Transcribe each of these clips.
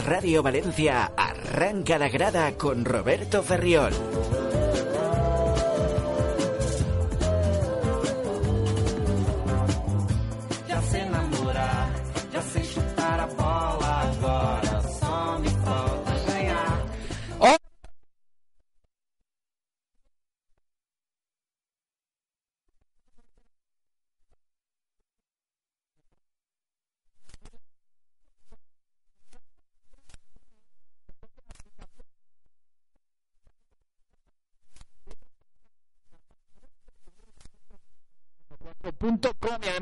Radio Valencia, arranca la grada con Roberto Ferriol.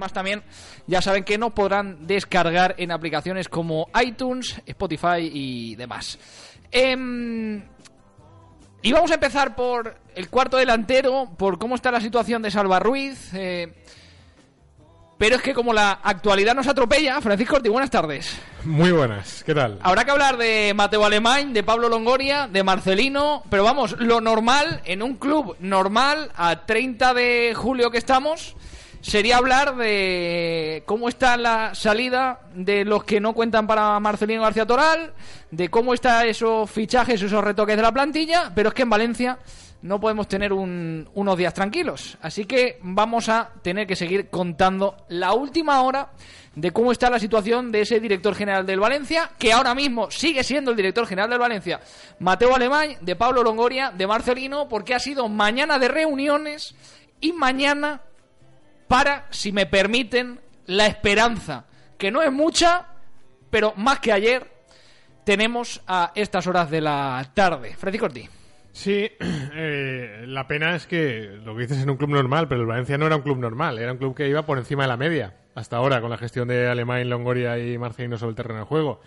Además también ya saben que no podrán descargar en aplicaciones como iTunes, Spotify y demás. Em, y vamos a empezar por el cuarto delantero, por cómo está la situación de Salva Ruiz. eh, pero es que como la actualidad nos atropella, Francisco Ortiz, buenas tardes. Muy buenas, ¿qué tal? Habrá que hablar de Mateo Alemán, de Pablo Longoria, de Marcelino, pero vamos, lo normal en un club normal a 30 de julio que estamos sería hablar de cómo está la salida de los que no cuentan para Marcelino García Toral, de cómo están esos fichajes, esos retoques de la plantilla, pero es que en Valencia no podemos tener un- unos días tranquilos. Así que vamos a tener que seguir contando la última hora de cómo está la situación de ese director general del Valencia, que ahora mismo sigue siendo el director general del Valencia, Mateo Alemán, de Pablo Longoria, de Marcelino, porque ha sido mañana de reuniones y mañana para, si me permiten, la esperanza, que no es mucha, pero más que ayer, tenemos a estas horas de la tarde. Francisco Ortiz. Sí, eh, la pena es que lo que dices en un club normal, pero el Valencia no era un club normal, era un club que iba por encima de la media, hasta ahora, con la gestión de Alemán, Longoria y Marcelino sobre el terreno de juego.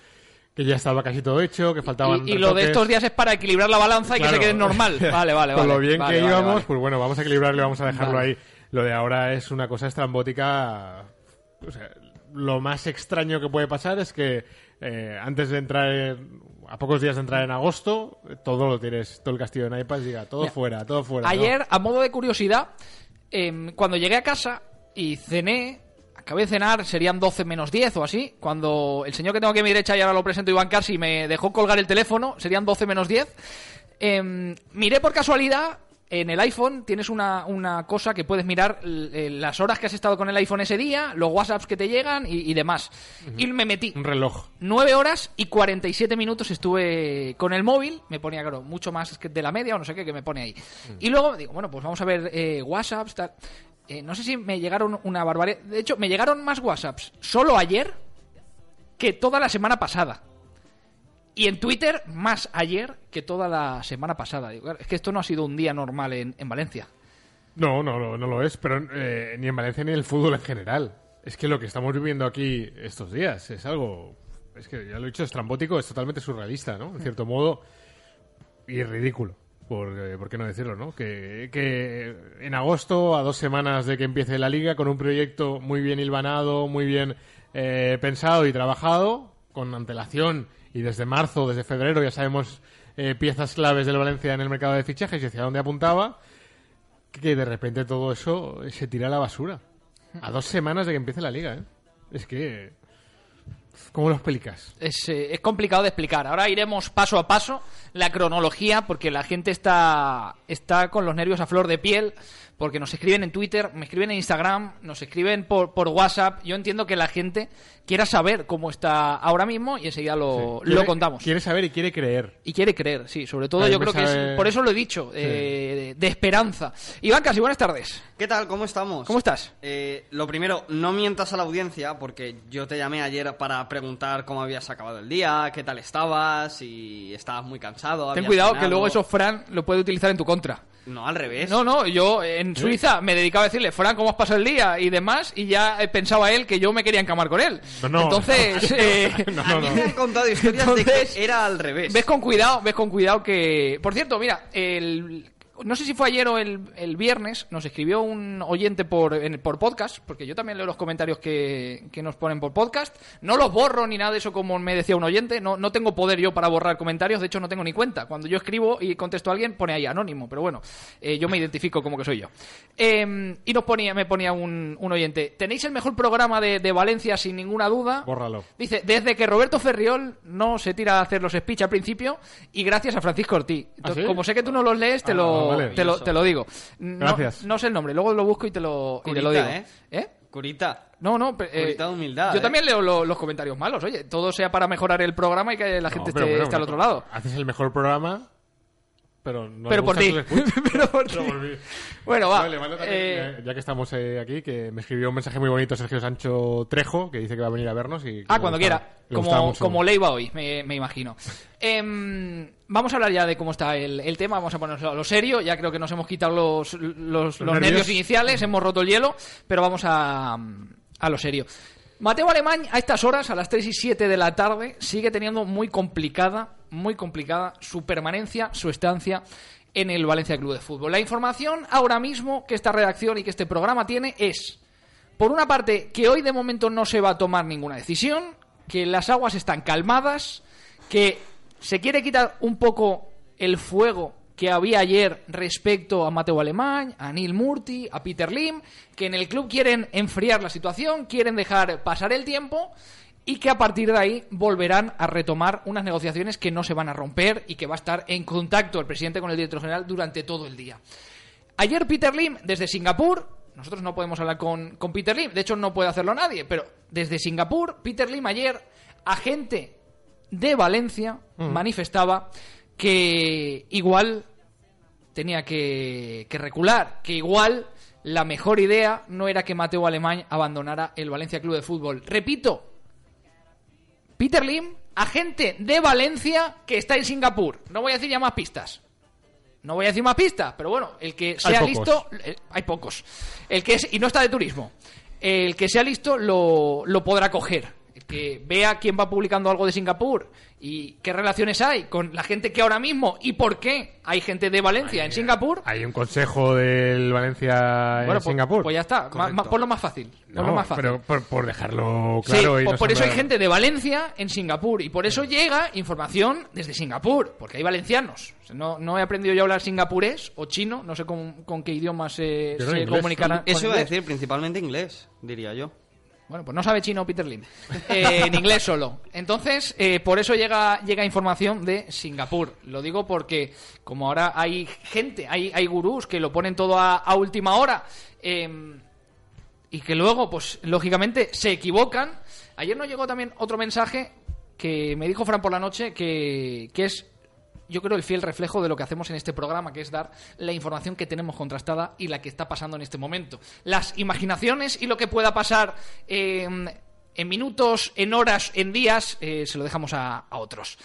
Que ya estaba casi todo hecho, que faltaban. Y, y lo de estos días es para equilibrar la balanza y que se quede normal. Vale, vale, vale. Con lo bien Vale, que vale, íbamos, pues bueno, vamos a equilibrarlo y vamos a dejarlo ahí. Lo de ahora es una cosa estrambótica. O sea, lo más extraño que puede pasar es que eh, antes de entrar, en- a pocos días de entrar en agosto, todo lo tienes, todo el castillo de naipas, diga, todo Mira, fuera, todo fuera. ¿no? Ayer, a modo de curiosidad, em, cuando llegué a casa y cené, acabé de cenar, serían 12 menos 10 o así, cuando el señor que tengo aquí a mi derecha, y ahora lo presento, Iván Carsi, me dejó colgar el teléfono, serían 12 menos 10, em, miré por casualidad... En el iPhone tienes una, una cosa que puedes mirar eh, las horas que has estado con el iPhone ese día, los WhatsApps que te llegan y, y demás. Y me metí. Un reloj. 9 horas y 47 minutos estuve con el móvil. Me ponía, claro, mucho más que de la media o no sé qué que me pone ahí. Y luego digo, bueno, pues vamos a ver eh, WhatsApps. Tal. Eh, no sé si me llegaron una barbaridad. De hecho, me llegaron más WhatsApps solo ayer que toda la semana pasada. Y en Twitter más ayer que toda la semana pasada. Es que esto no ha sido un día normal en, en Valencia. No, no, no, lo es, pero eh, ni en Valencia ni en el fútbol en general. Es que lo que estamos viviendo aquí estos días es algo, es que ya lo he dicho, estrambótico, es totalmente surrealista, ¿no? En cierto modo, y ridículo, por, eh, ¿por qué no decirlo, no? Que, que en agosto, a dos semanas de que empiece la liga, con un proyecto muy bien hilvanado, muy bien eh, pensado y trabajado, con antelación, y desde marzo, desde febrero, ya sabemos eh, piezas claves del Valencia en el mercado de fichajes y hacia dónde apuntaba, que de repente todo eso se tira a la basura. A dos semanas de que empiece la liga, ¿eh? Es que... ¿Cómo lo explicas? Es, eh, es complicado de explicar. Ahora iremos paso a paso la cronología porque la gente está, está con los nervios a flor de piel porque nos escriben en Twitter, me escriben en Instagram, nos escriben por, por WhatsApp. Yo entiendo que la gente quiera saber cómo está ahora mismo y enseguida lo, Quiere- lo contamos. Quiere saber y quiere creer. Y quiere creer, sí, sobre todo yo creo que sabe- es, por eso lo he dicho, eh, de, de esperanza. Iván Casi, buenas tardes. ¿Qué tal? ¿Cómo estamos? ¿Cómo estás? Eh, lo primero, no mientas a la audiencia porque yo te llamé ayer para preguntar cómo habías acabado el día, qué tal estabas, si estabas muy cansado. Ten cuidado que cenado. luego eso Fran lo puede utilizar en tu contra. No, al revés. No, no, yo en Suiza me dedicaba a decirle, Fran, ¿cómo has pasado el día? Y demás, y ya pensaba él que yo me quería encamar con él. No, no. Entonces, eh, No, A no, mí me han contado historias Entonces, de que era al revés. ves con cuidado, ves con cuidado que... Por cierto, mira, el... no sé si fue ayer o el, el viernes, nos escribió un oyente por, en- por podcast, porque yo también leo los comentarios que, que nos ponen por podcast. No los borro ni nada de eso como me decía un oyente. No, no tengo poder yo para borrar comentarios, de hecho no tengo ni cuenta. Cuando yo escribo y contesto a alguien, pone ahí anónimo, pero bueno, eh, yo me identifico como que soy yo. Eh, y nos ponía, me ponía un, un oyente, ¿tenéis el mejor programa de, de Valencia sin ninguna duda? Bórralo. Dice, desde que Roberto Ferriol no se tira a hacer los speech al principio y gracias a Francisco Ortiz. Entonces, sí? Como sé que tú no los lees, te, Ah, lo, vale. te, lo, te lo digo. No, Gracias. No sé el nombre, luego lo busco y te lo, y te lo Curita, digo. ¿eh? Curita. No, no, pe- eh, Curita de humildad, Yo ¿eh? también leo lo- los comentarios malos. Oye, todo sea para mejorar el programa y que la gente No, pero esté, bueno, esté al otro lado. Haces el mejor programa, pero no Pero le por ti. Pero por ti. Bueno, va. Vale, le mando también, eh, ya, que estamos eh, aquí, que me escribió un mensaje muy bonito Sergio Sancho Trejo, que dice que va a venir a vernos. Y Ah, le cuando quiera. le Como, como Leiva hoy, me, me imagino. Em, vamos a hablar ya de cómo está el, el tema. Vamos a ponernos a lo serio. Ya creo que nos hemos quitado los, los, los nervios. nervios. iniciales, hemos roto el hielo, pero vamos a, a lo serio. Mateo Alemán, a estas horas, a las 3 y 7 de la tarde, sigue teniendo muy complicada, muy complicada su permanencia, su estancia en el Valencia Club de Fútbol. La información ahora mismo que esta redacción y que este programa tiene es por una parte, que hoy de momento no se va a tomar ninguna decisión, que las aguas están calmadas, que se quiere quitar un poco el fuego que había ayer respecto a Mateo Alemán, a Neil Murti, a Peter Lim, que en el club quieren enfriar la situación, quieren dejar pasar el tiempo y que a partir de ahí volverán a retomar unas negociaciones que no se van a romper y que va a estar en contacto el presidente con el director general durante todo el día. Ayer Peter Lim, desde Singapur, nosotros no podemos hablar con, con Peter Lim, de hecho no puede hacerlo nadie, pero desde Singapur, Peter Lim ayer, agente de Valencia, manifestaba que igual tenía que, que recular, que igual la mejor idea no era que Mateo Alemán abandonara el Valencia Club de Fútbol. Repito, Peter Lim, agente de Valencia que está en Singapur. No voy a decir ya más pistas. No voy a decir más pistas, pero bueno, el que sea listo, eh, hay pocos. El que es, y no está de turismo. El que sea listo lo, lo podrá coger. Que vea quién va publicando algo de Singapur y qué relaciones hay con la gente que ahora mismo y por qué hay gente de Valencia en Singapur. Hay un consejo del Valencia en pues, Singapur. pues ya está. Ma- ma- ponlo más fácil. No, ponlo más fácil. pero por, por dejarlo claro. sí, y por, no por eso hay gente de Valencia en Singapur y por eso llega información desde Singapur, porque hay valencianos. O sea, No, no he aprendido yo a hablar singapurés o chino, no sé con, con qué idioma se, con Eso iba a decir, principalmente inglés, diría yo. Bueno, pues no sabe chino Peter Lim. Eh, en inglés solo. Entonces, eh, por eso llega, llega información de Singapur. Lo digo porque, como ahora hay gente, hay, hay gurús que lo ponen todo a, última hora. eh, y que luego, pues, lógicamente, se equivocan. Ayer nos llegó también otro mensaje que me dijo Fran por la noche que, que es, yo creo, el fiel reflejo de lo que hacemos en este programa, que es dar la información que tenemos contrastada y la que está pasando en este momento. Las imaginaciones y lo que pueda pasar eh, en minutos, en horas, en días, eh, se lo dejamos a, a otros.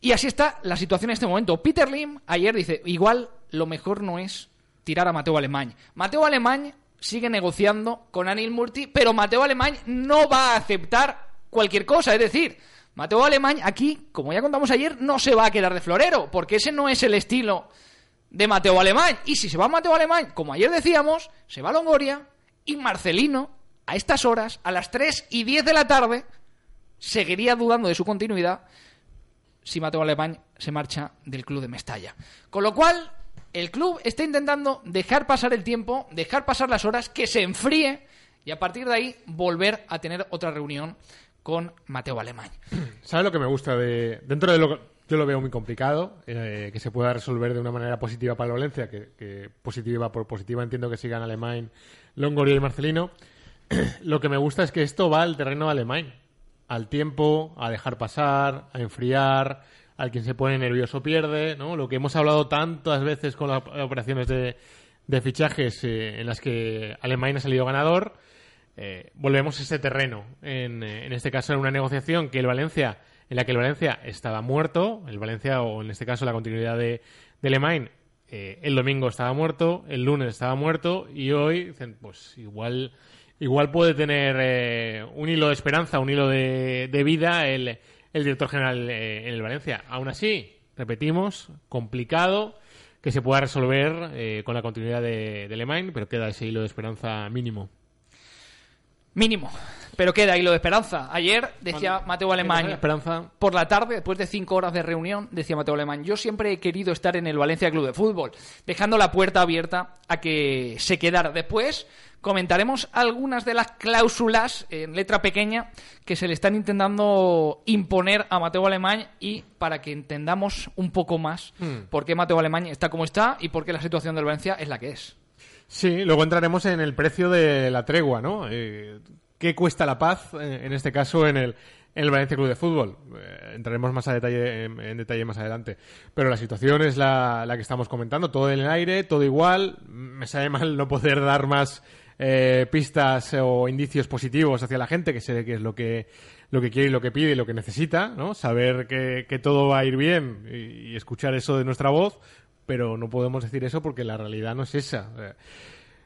Y así está la situación en este momento. Peter Lim ayer dice, igual lo mejor no es tirar a Mateo Alemán. Mateo Alemán sigue negociando con Anil Murti, pero Mateo Alemán no va a aceptar cualquier cosa. Es decir, Mateo Alemán aquí, como ya contamos ayer, no se va a quedar de florero, porque ese no es el estilo de Mateo Alemán. Y si se va Mateo Alemán, como ayer decíamos, se va a Longoria y Marcelino, a estas horas, a las 3 y 10 de la tarde, seguiría dudando de su continuidad si Mateo Alemán se marcha del club de Mestalla. Con lo cual, el club está intentando dejar pasar el tiempo, dejar pasar las horas, que se enfríe y a partir de ahí volver a tener otra reunión con Mateo Alemán. ¿Sabes lo que me gusta de dentro de lo que yo lo veo muy complicado eh, que se pueda resolver de una manera positiva para el Valencia que, que positiva por positiva entiendo que sigan Alemán, Longoria y Marcelino lo que me gusta es que esto va al terreno de Alemán al tiempo, a dejar pasar, a enfriar, al quien se pone nervioso pierde, ¿no? Lo que hemos hablado tantas veces con las operaciones de, de fichajes eh, en las que Alemán ha salido ganador, eh, volvemos a ese terreno. En, eh, en este caso, en una negociación que el Valencia, en la que el Valencia estaba muerto, el Valencia, o en este caso la continuidad de, de Alemán, eh, el domingo estaba muerto, el lunes estaba muerto, y hoy dicen, pues igual, igual puede tener eh, un hilo de esperanza, un hilo de, de vida el, el director general en el Valencia. Aún así, repetimos, complicado que se pueda resolver con la continuidad de, de Lemain, pero queda ese hilo de esperanza mínimo. Mínimo. Pero queda hilo de esperanza. Ayer decía Mateo Alemán. Esperanza. Por la tarde, después de cinco horas de reunión, decía Mateo Alemán, yo siempre he querido estar en el Valencia Club de Fútbol, dejando la puerta abierta a que se quedara. Después comentaremos algunas de las cláusulas en letra pequeña que se le están intentando imponer a Mateo Alemán y para que entendamos un poco más Hmm. por qué Mateo Alemán está como está y por qué la situación del Valencia es la que es. Sí, luego entraremos en el precio de la tregua, ¿no? Eh, ¿Qué cuesta la paz, eh, en este caso, en el, el Valencia Club de Fútbol? Eh, entraremos más a detalle, en, detalle más adelante. Pero la situación es la, la que estamos comentando. Todo en el aire, todo igual. Me sabe mal no poder dar más pistas o indicios positivos hacia la gente, que sé que es lo que, lo que quiere y lo que pide y lo que necesita, ¿no? Saber que, que todo va a ir bien y escuchar eso de nuestra voz, pero no podemos decir eso porque la realidad no es esa.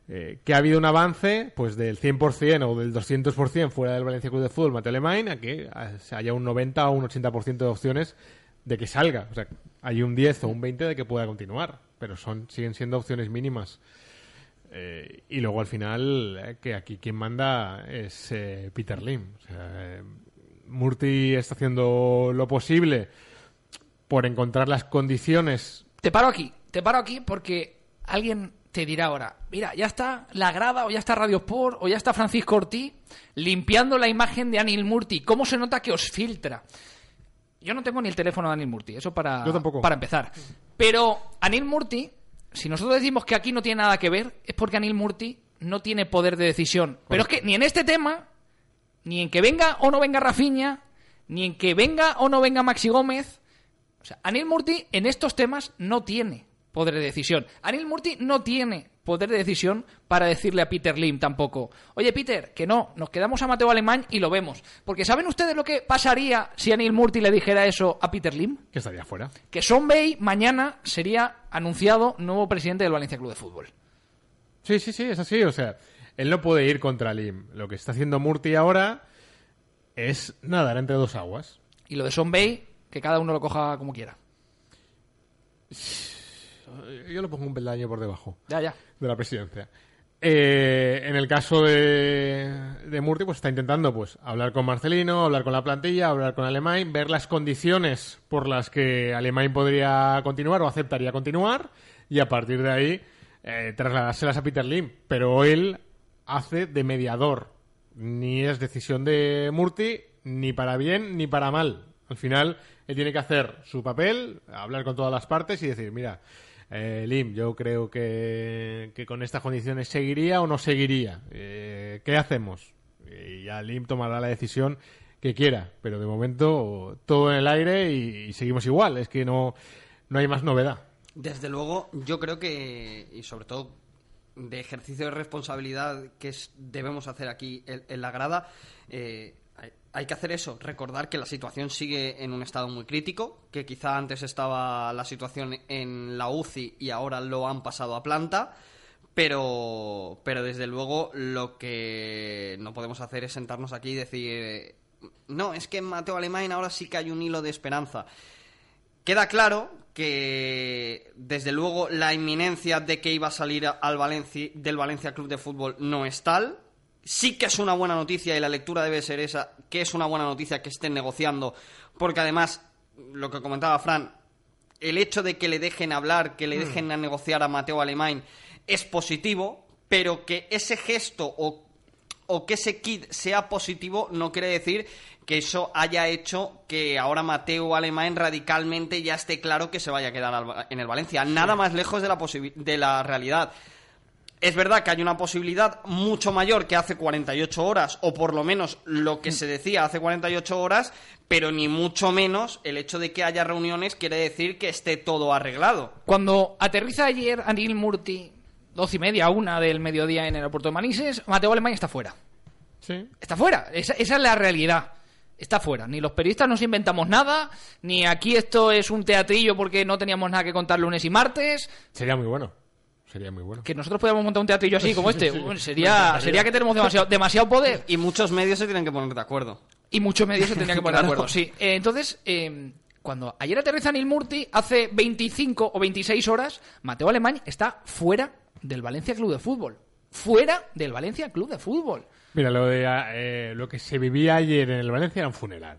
Eh, que ha habido un avance pues del 100% o del 200% fuera del Valencia Club de Fútbol Mateo Alemán a que haya un 90 o un 80% de opciones de que salga. O sea, hay un 10 o un 20 de que pueda continuar, pero son siguen siendo opciones mínimas. Eh, y luego al final, eh, que aquí quien manda es Peter Lim. O Murti está haciendo lo posible por encontrar las condiciones. Te paro aquí, te paro aquí porque alguien te dirá ahora, mira, ya está la grada, o ya está Radio Sport, o ya está Francisco Ortiz limpiando la imagen de Anil Murti. ¿Cómo se nota que os filtra? Yo no tengo ni el teléfono de Anil Murti, eso para, Yo tampoco. para empezar. Pero Anil Murti, si nosotros decimos que aquí no tiene nada que ver, es porque Anil Murti no tiene poder de decisión. Pero es que ni en este tema, ni en que venga o no venga Rafiña, ni en que venga o no venga Maxi Gómez, o sea, Anil Murti en estos temas no tiene poder de decisión. Anil Murti no tiene poder de decisión para decirle a Peter Lim tampoco. Oye, Peter, que no, nos quedamos a Mateo Alemán y lo vemos. Porque ¿saben ustedes lo que pasaría si Anil Murti le dijera eso a Peter Lim? que estaría fuera. Que Son Bay mañana sería anunciado nuevo presidente del Valencia Club de Fútbol. Sí, sí, sí, es así. O sea, él no puede ir contra Lim. Lo que está haciendo Murti ahora es nadar entre dos aguas. Y lo de Son Bay, que cada uno lo coja como quiera. Yo lo pongo un peldaño por debajo Ya, ya. de la presidencia. Eh, en el caso de, de Murti, pues está intentando pues hablar con Marcelino, hablar con la plantilla, hablar con Alemán, ver las condiciones por las que Alemán podría continuar o aceptaría continuar y a partir de ahí eh, trasladárselas a Peter Lim. Pero él hace de mediador. Ni es decisión de Murti, ni para bien ni para mal. Al final, él tiene que hacer su papel, hablar con todas las partes y decir, mira, eh, Lim, yo creo que, con estas condiciones seguiría o no seguiría. Eh, ¿Qué hacemos? Y ya Lim tomará la decisión que quiera, pero de momento todo en el aire y, seguimos igual. Es que no, no hay más novedad. Desde luego, yo creo que, y sobre todo de ejercicio de responsabilidad que debemos hacer aquí en, en la grada, eh, hay, que hacer eso, recordar que la situación sigue en un estado muy crítico, que quizá antes estaba la situación en la UCI y ahora lo han pasado a planta, pero, pero desde luego lo que no podemos hacer es sentarnos aquí y decir, no, es que Mateo Alemán ahora sí que hay un hilo de esperanza. Queda claro que, desde luego, la inminencia de que iba a salir al Valencia, del Valencia Club de Fútbol no es tal. Sí que es una buena noticia y la lectura debe ser esa, que es una buena noticia que estén negociando, porque además, lo que comentaba Fran, el hecho de que le dejen hablar, que le dejen a negociar a Mateo Alemán es positivo, pero que ese gesto o, o que ese kit sea positivo no quiere decir que eso haya hecho que ahora Mateo Alemán radicalmente ya esté claro que se vaya a quedar en el Valencia. Nada más lejos de la, de la realidad. Es verdad que hay una posibilidad mucho mayor que hace 48 horas, o por lo menos lo que se decía hace 48 horas, pero ni mucho menos el hecho de que haya reuniones quiere decir que esté todo arreglado. Cuando aterriza ayer Anil Murti, doce y media, una del mediodía en el aeropuerto de Manises, Mateo Alemán está fuera. Sí. Está fuera. Esa, esa es la realidad. Está fuera. Ni los periodistas nos inventamos nada, ni aquí esto es un teatrillo porque no teníamos nada que contar lunes y martes. Sería muy bueno. Sería muy bueno. Que nosotros podíamos montar un teatrillo así como este. Sí, sí. Sería, sería que tenemos demasiado, demasiado poder. Y muchos medios se tienen que poner de acuerdo. Y muchos medios se tendrían que poner de acuerdo, sí. Eh, entonces, eh, cuando ayer aterriza Neil Murti, hace 25 o 26 horas, Mateo Alemán está fuera del Valencia Club de Fútbol. Fuera del Valencia Club de Fútbol. Mira, lo, de, eh, lo que se vivía ayer en el Valencia era un funeral.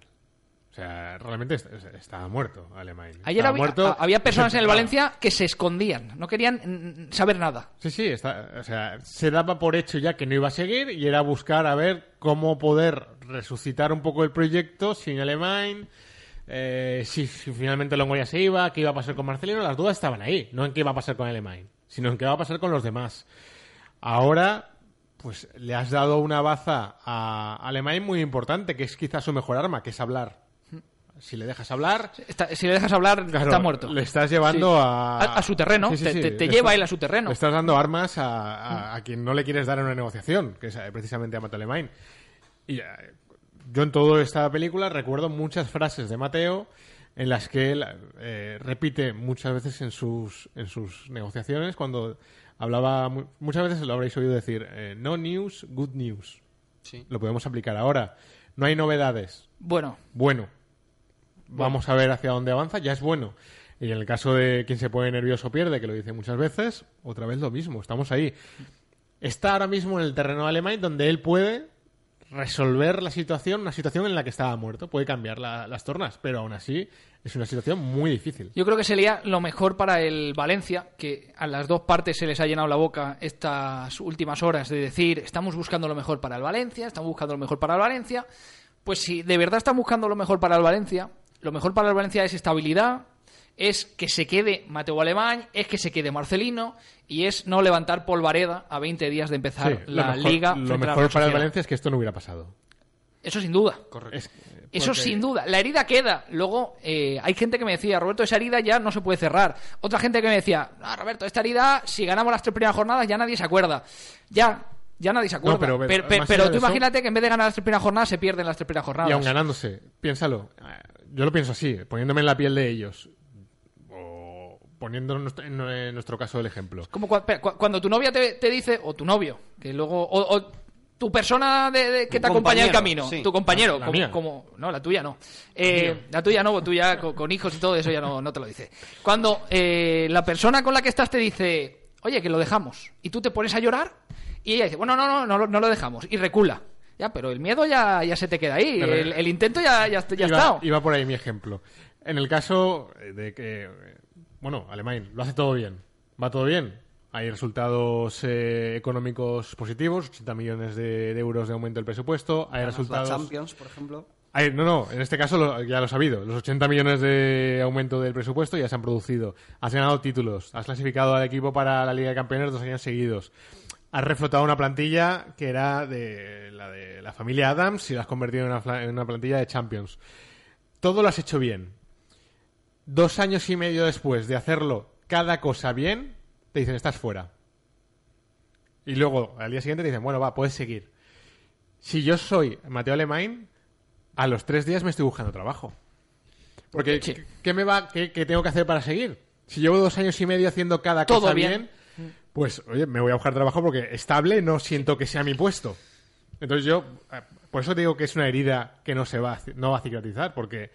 O sea, realmente est- estaba muerto Alemán. Ayer Estaba había, muerto, a- había personas en el. Valencia que se escondían, no querían mm, saber nada. Sí, sí, está, o sea, se daba por hecho ya que no iba a seguir y era buscar a ver cómo poder resucitar un poco el proyecto sin Alemán, eh, si, si finalmente Longoria se iba, qué iba a pasar con Marcelino, las dudas estaban ahí, no en qué iba a pasar con Alemán, sino en qué va a pasar con los demás. Ahora, pues le has dado una baza a Alemán muy importante, que es quizás su mejor arma, que es hablar. Si le dejas hablar, Está- si le dejas hablar, Claro, está muerto. Le estás llevando Sí. a... A- a su terreno, te- te- te Le lleva estás- él a su terreno. Le estás dando armas a, a- a quien no le quieres dar en una negociación, que es eh, precisamente a Mateo Alemán. Y eh, yo en toda esta película recuerdo muchas frases de Mateo en las que él eh, repite muchas veces en sus, en sus negociaciones cuando hablaba... mu- Muchas veces lo habréis oído decir, eh, no news, good news. Sí. Lo podemos aplicar ahora. No hay novedades. Bueno, Bueno, vamos a ver hacia dónde avanza, ya es bueno. Y en el caso de quien se pone nervioso pierde, que lo dice muchas veces, otra vez lo mismo, estamos ahí. Está ahora mismo en el terreno alemán donde él puede resolver la situación, una situación en la que estaba muerto, puede cambiar la- las tornas, pero aún así es una situación muy difícil. yo creo que sería lo mejor para el Valencia, que a las dos partes se les ha llenado la boca estas últimas horas de decir, estamos buscando lo mejor para el Valencia, estamos buscando lo mejor para el Valencia. Pues si de verdad están buscando lo mejor para el Valencia, lo mejor para el Valencia es estabilidad, es que se quede Mateo Alemán, es que se quede Marcelino y es no levantar polvareda a 20 días de empezar Sí, lo la mejor- liga. Lo mejor para el. Valencia es que esto no hubiera pasado. Eso sin duda. Es- Eso sin duda. La herida queda. Luego, eh, hay gente que me decía, Roberto, esa herida ya no se puede cerrar. Otra gente que me decía, ah, Roberto, esta herida, si ganamos las tres primeras jornadas, ya nadie se acuerda. Ya, ya nadie se acuerda. No, pero- pero pero más pero allá tú eso- imagínate que en vez de ganar las tres primeras jornadas, se pierden las tres primeras jornadas. Y aún ganándose, piénsalo. Yo lo pienso así, poniéndome en la piel de ellos. O poniendo en nuestro, caso el ejemplo. Como cuando tu novia te, te dice, o tu novio, que luego. O, o tu persona de, de- que Tu te acompaña en el camino, sí. tu compañero, La como, mía. como- No, la tuya no. Eh, la tuya no, tú ya con, con hijos y todo eso ya no, no te lo dice. Cuando eh, la persona con la que estás te dice, oye, que lo dejamos, y tú te pones a llorar, y ella dice, bueno, no, no, no, no lo dejamos, y recula. Ya, pero el miedo ya, ya se te queda ahí, Pero- el, el intento ya, ya, ya ha iba, estado. iba por ahí mi ejemplo. En el caso de que, bueno, Alemán lo hace todo bien, va todo bien. Hay resultados eh, económicos positivos, 80 millones de, de euros de aumento del presupuesto. Hay Ganas la resultados. Champions, por ejemplo. Hay- no, no, en este caso lo- ya lo has sabido. Los 80 millones de aumento del presupuesto ya se han producido. Has ganado títulos. Has clasificado al equipo para la Liga de Campeones dos años seguidos. Has reflotado una plantilla que era de la de la familia Adams y la has convertido en una, fla- en una plantilla de Champions. Todo lo has hecho bien. Dos años y medio después de hacerlo cada cosa bien, te dicen estás fuera. Y luego al día siguiente te dicen, bueno, va, puedes seguir. Si yo soy Mateo Alemán, a los tres días me estoy buscando trabajo. Porque, Sí. ¿qué- ¿qué, me va, qué, qué tengo que hacer para seguir? Si llevo dos años y medio haciendo cada Todo cosa bien. bien, pues, oye, me voy a buscar trabajo porque estable no siento que sea mi puesto. Entonces yo, eh, por eso digo que es una herida que no se va, no va a cicatrizar, porque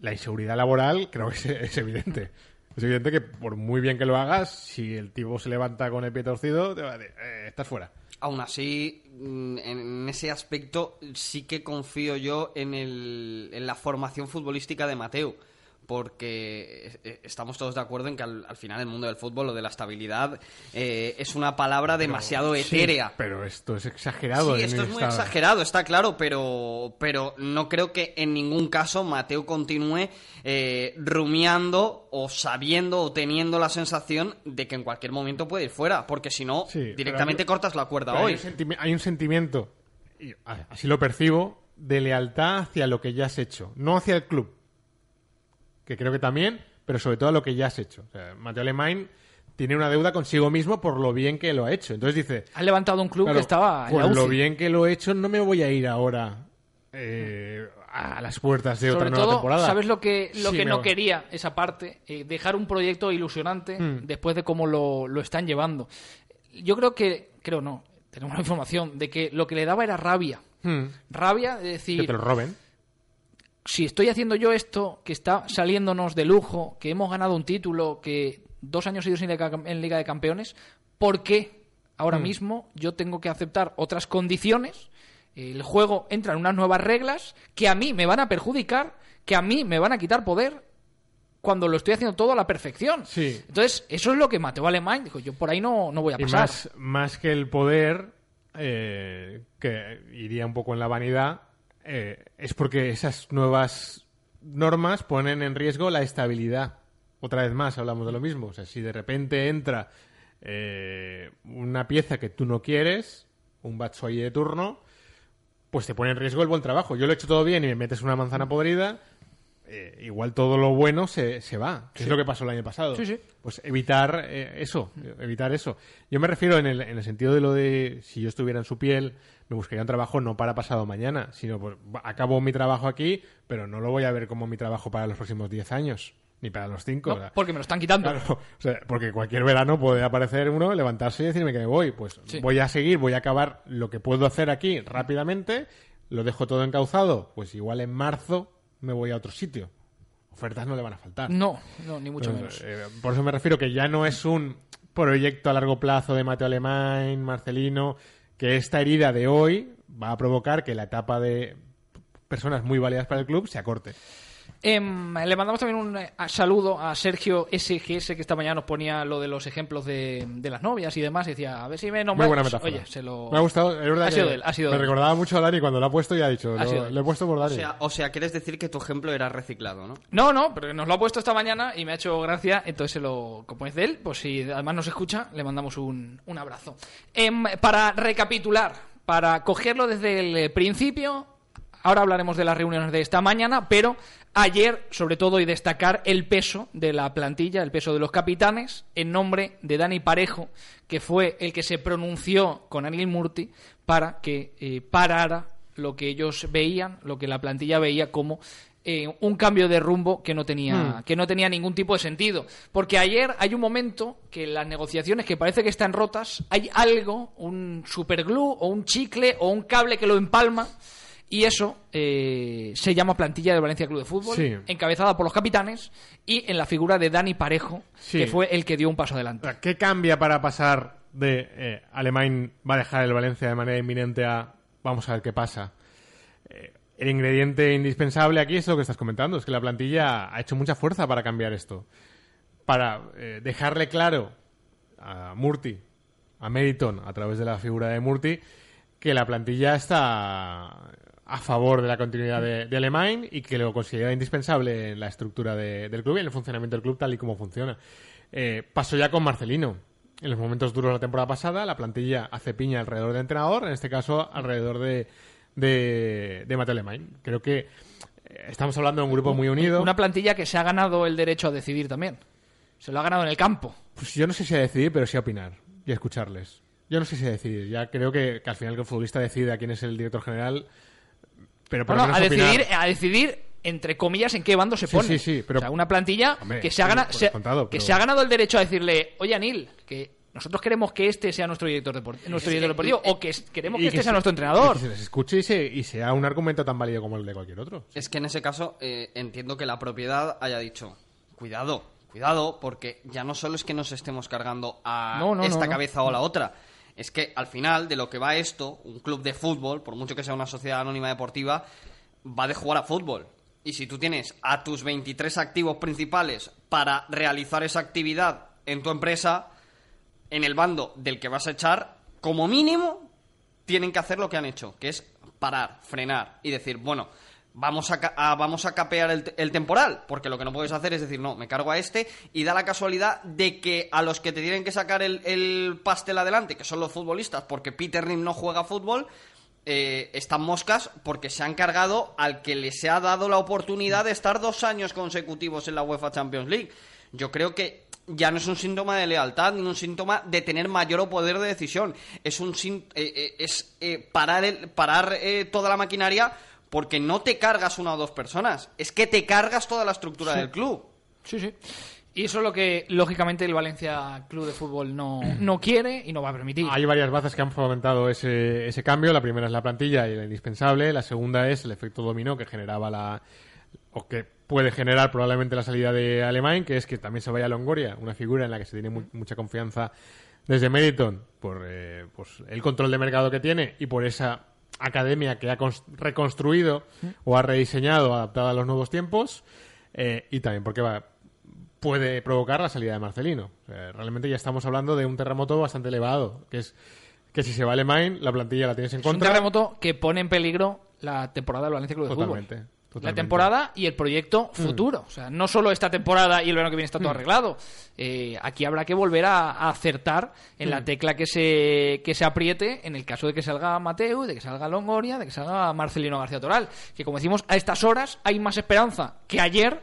la inseguridad laboral creo que es, es evidente. Es evidente que por muy bien que lo hagas, si el tipo se levanta con el pie torcido, te va a decir, "Eh, estás fuera. Aún así, mm, en ese aspecto sí que confío yo en, el, en la formación futbolística de Mateo. Porque eh, estamos todos de acuerdo en que al, al final el mundo del fútbol, lo de la estabilidad, eh, es una palabra demasiado etérea. Pero esto es exagerado. Sí, esto es muy exagerado, está claro, pero, pero no creo que en ningún caso Mateo continúe eh, rumiando o sabiendo o teniendo la sensación de que en cualquier momento puede ir fuera, porque si no, Sí, directamente hay- cortas la cuerda hoy. Hay un, sentimi- hay un sentimiento, y así lo percibo, de lealtad hacia lo que ya has hecho, no hacia el club, que creo que también, pero sobre todo a lo que ya has hecho. O sea, Mateo Alemán tiene una deuda consigo mismo por lo bien que lo ha hecho. Entonces dice, Han levantado un club claro, que estaba por lo bien que lo he hecho, no me voy a ir ahora eh, a las puertas de Sobre otra nueva todo, temporada. ¿sabes lo que, lo Sí, que no quería esa parte? Eh, dejar un proyecto ilusionante Mm. después de cómo lo, lo están llevando. Yo creo que, creo no, tenemos la información de que lo que le daba era rabia. Hmm, Rabia de decir, que te lo roben. Si estoy haciendo yo esto, que está saliéndonos de lujo, que hemos ganado un título, que dos años seguidos en Liga, en Liga de Campeones, ¿por qué ahora mismo yo tengo que aceptar otras condiciones? El juego entra en unas nuevas reglas que a mí me van a perjudicar, que a mí me van a quitar poder cuando lo estoy haciendo todo a la perfección. Sí. Entonces, eso es lo que Mateo Alemán dijo, yo por ahí no, no voy a Y pasar. más, más que el poder, eh, que iría un poco en la vanidad, eh, es porque esas nuevas normas ponen en riesgo la estabilidad. Otra vez más hablamos de lo mismo. O sea, si de repente entra eh, una pieza que tú no quieres, un Batshuayi de turno, pues te pone en riesgo el buen trabajo. Yo lo he hecho todo bien y me metes una manzana podrida, eh, igual todo lo bueno se, se va. que Es lo que pasó el año pasado. Sí, sí. Pues evitar eh, eso, evitar eso. Yo me refiero en el, en el sentido de lo de si yo estuviera en su piel, me buscaría un trabajo no para pasado mañana, sino pues acabo mi trabajo aquí, pero no lo voy a ver como mi trabajo para los próximos 10 años, ni para los 5. No, porque me lo están quitando. Claro, o sea, porque cualquier verano puede aparecer uno, levantarse y decirme que me voy. Pues Sí. voy a seguir, voy a acabar lo que puedo hacer aquí rápidamente, lo dejo todo encauzado, pues igual en marzo me voy a otro sitio. Ofertas no le van a faltar. No, no, ni mucho menos. eh, por eso me refiero que ya no es un proyecto a largo plazo de Mateo Alemán, Marcelino, que esta herida de hoy va a provocar que la etapa de personas muy válidas para el club se acorte. Em, le mandamos también un eh, saludo a Sergio SGS que esta mañana nos ponía lo de los ejemplos de, de las novias y demás. Y decía, a ver si me Muy nombráis. buena metáfora. Oye, se lo. Me ha gustado, es verdad Ha que sido él, ha sido me él. recordaba mucho a Dani cuando lo ha puesto y ha dicho, Ha lo, lo he puesto por O Dani. sea, o sea, quieres decir que tu ejemplo era reciclado, ¿no? No, no, pero nos lo ha puesto esta mañana y me ha hecho gracia. Entonces, se lo, como es de él, pues si además nos escucha, le mandamos un, un abrazo. Em, para recapitular, para cogerlo desde el principio, ahora hablaremos de las reuniones de esta mañana, pero ayer, sobre todo, y destacar el peso de la plantilla, el peso de los capitanes, en nombre de Dani Parejo, que fue el que se pronunció con Anil Murti para que eh, parara lo que ellos veían, lo que la plantilla veía como eh, un cambio de rumbo que no tenía que no tenía ningún tipo de sentido. Porque ayer hay un momento que en las negociaciones que parece que están rotas hay algo un superglue o un chicle o un cable que lo empalma y eso eh, se llama plantilla del Valencia Club de Fútbol Sí. encabezada por los capitanes y en la figura de Dani Parejo Sí. que fue el que dio un paso adelante ¿Qué cambia para pasar de eh, Alemán va a dejar el Valencia de manera inminente a vamos a ver qué pasa? Eh, el ingrediente indispensable aquí es lo que estás comentando, es que la plantilla ha hecho mucha fuerza para cambiar esto. Para eh, dejarle claro a Murti, a Meriton, a través de la figura de Murti, que la plantilla está a favor de la continuidad de, de Alemán y que lo considera indispensable en la estructura de- del club y en el funcionamiento del club tal y como funciona. Eh, pasó ya con Marcelino. En los momentos duros de la temporada pasada, la plantilla hace piña alrededor del entrenador, en este caso alrededor de, de, de Mateo Alemán. Creo que eh, estamos hablando de un grupo muy unido. una plantilla que se ha ganado el derecho a decidir también se lo ha ganado en el campo Pues yo no sé si a decidir, pero sí a opinar y a escucharles. Yo no sé si a decidir. Ya creo que, que al final que el futbolista decide a quién es el director general, pero por No, lo no, menos a opinar. decidir, a decidir entre comillas en qué bando se Sí, pone. sí, sí, pero- O sea, una plantilla Hombre, que se ha por se, descontado, que pero- se ha ganado el derecho a decirle, "Oye, Anil, que nosotros queremos que este sea nuestro director deportivo, nuestro director deportivo o que queremos que este sea se- nuestro y entrenador." que se les escuche y, se- y sea un argumento tan válido como el de cualquier otro. Es que en ese caso eh, entiendo que la propiedad haya dicho, cuidado, cuidado, porque ya no solo es que nos estemos cargando a No, no, esta no, no. cabeza o la otra, es que al final de lo que va esto, un club de fútbol, por mucho que sea una sociedad anónima deportiva, va de jugar a fútbol. Y si tú tienes a tus 23 activos principales para realizar esa actividad en tu empresa, en el bando del que vas a echar, como mínimo, tienen que hacer lo que han hecho, que es parar, frenar y decir, bueno, vamos a, vamos a capear el, el temporal, porque lo que no puedes hacer es decir, no, me cargo a este y da la casualidad de que a los que te tienen que sacar el, el pastel adelante, que son los futbolistas, porque Peter Lim no juega fútbol, eh, están moscas porque se han cargado al que les ha dado la oportunidad de estar dos años consecutivos en la UEFA Champions League. Yo creo que ya no es un síntoma de lealtad ni un síntoma de tener mayor poder de decisión. Es un eh, eh, es eh, parar el, parar eh, toda la maquinaria porque no te cargas una o dos personas, es que te cargas toda la estructura del club. Sí, sí. Y eso es lo que lógicamente el Valencia Club de Fútbol no, no quiere y no va a permitir. Hay varias bazas que han fomentado ese, ese cambio. La primera es la plantilla y la indispensable. La segunda es el efecto dominó que generaba la, o que puede generar probablemente la salida de Alemán, que es que también se vaya a Longoria, una figura en la que se tiene mu- mucha confianza desde Meriton por eh, pues, el control de mercado que tiene y por esa academia que ha cons- reconstruido o ha rediseñado, adaptada a los nuevos tiempos, eh, y también porque va, puede provocar la salida de Marcelino. O sea, realmente ya estamos hablando de un terremoto bastante elevado, que es que si se va Alemán, la plantilla la tienes en Es un contra. terremoto que pone en peligro la temporada del Valencia Club de Totalmente, Fútbol. La temporada y el proyecto futuro. O sea, no solo esta temporada y el verano que viene está Mm. todo arreglado. Eh, aquí habrá que volver a, a acertar en Mm. la tecla que se, que se apriete en el caso de que salga Mateu, de que salga Longoria, de que salga Marcelino García Toral. Que como decimos, a estas horas hay más esperanza que ayer.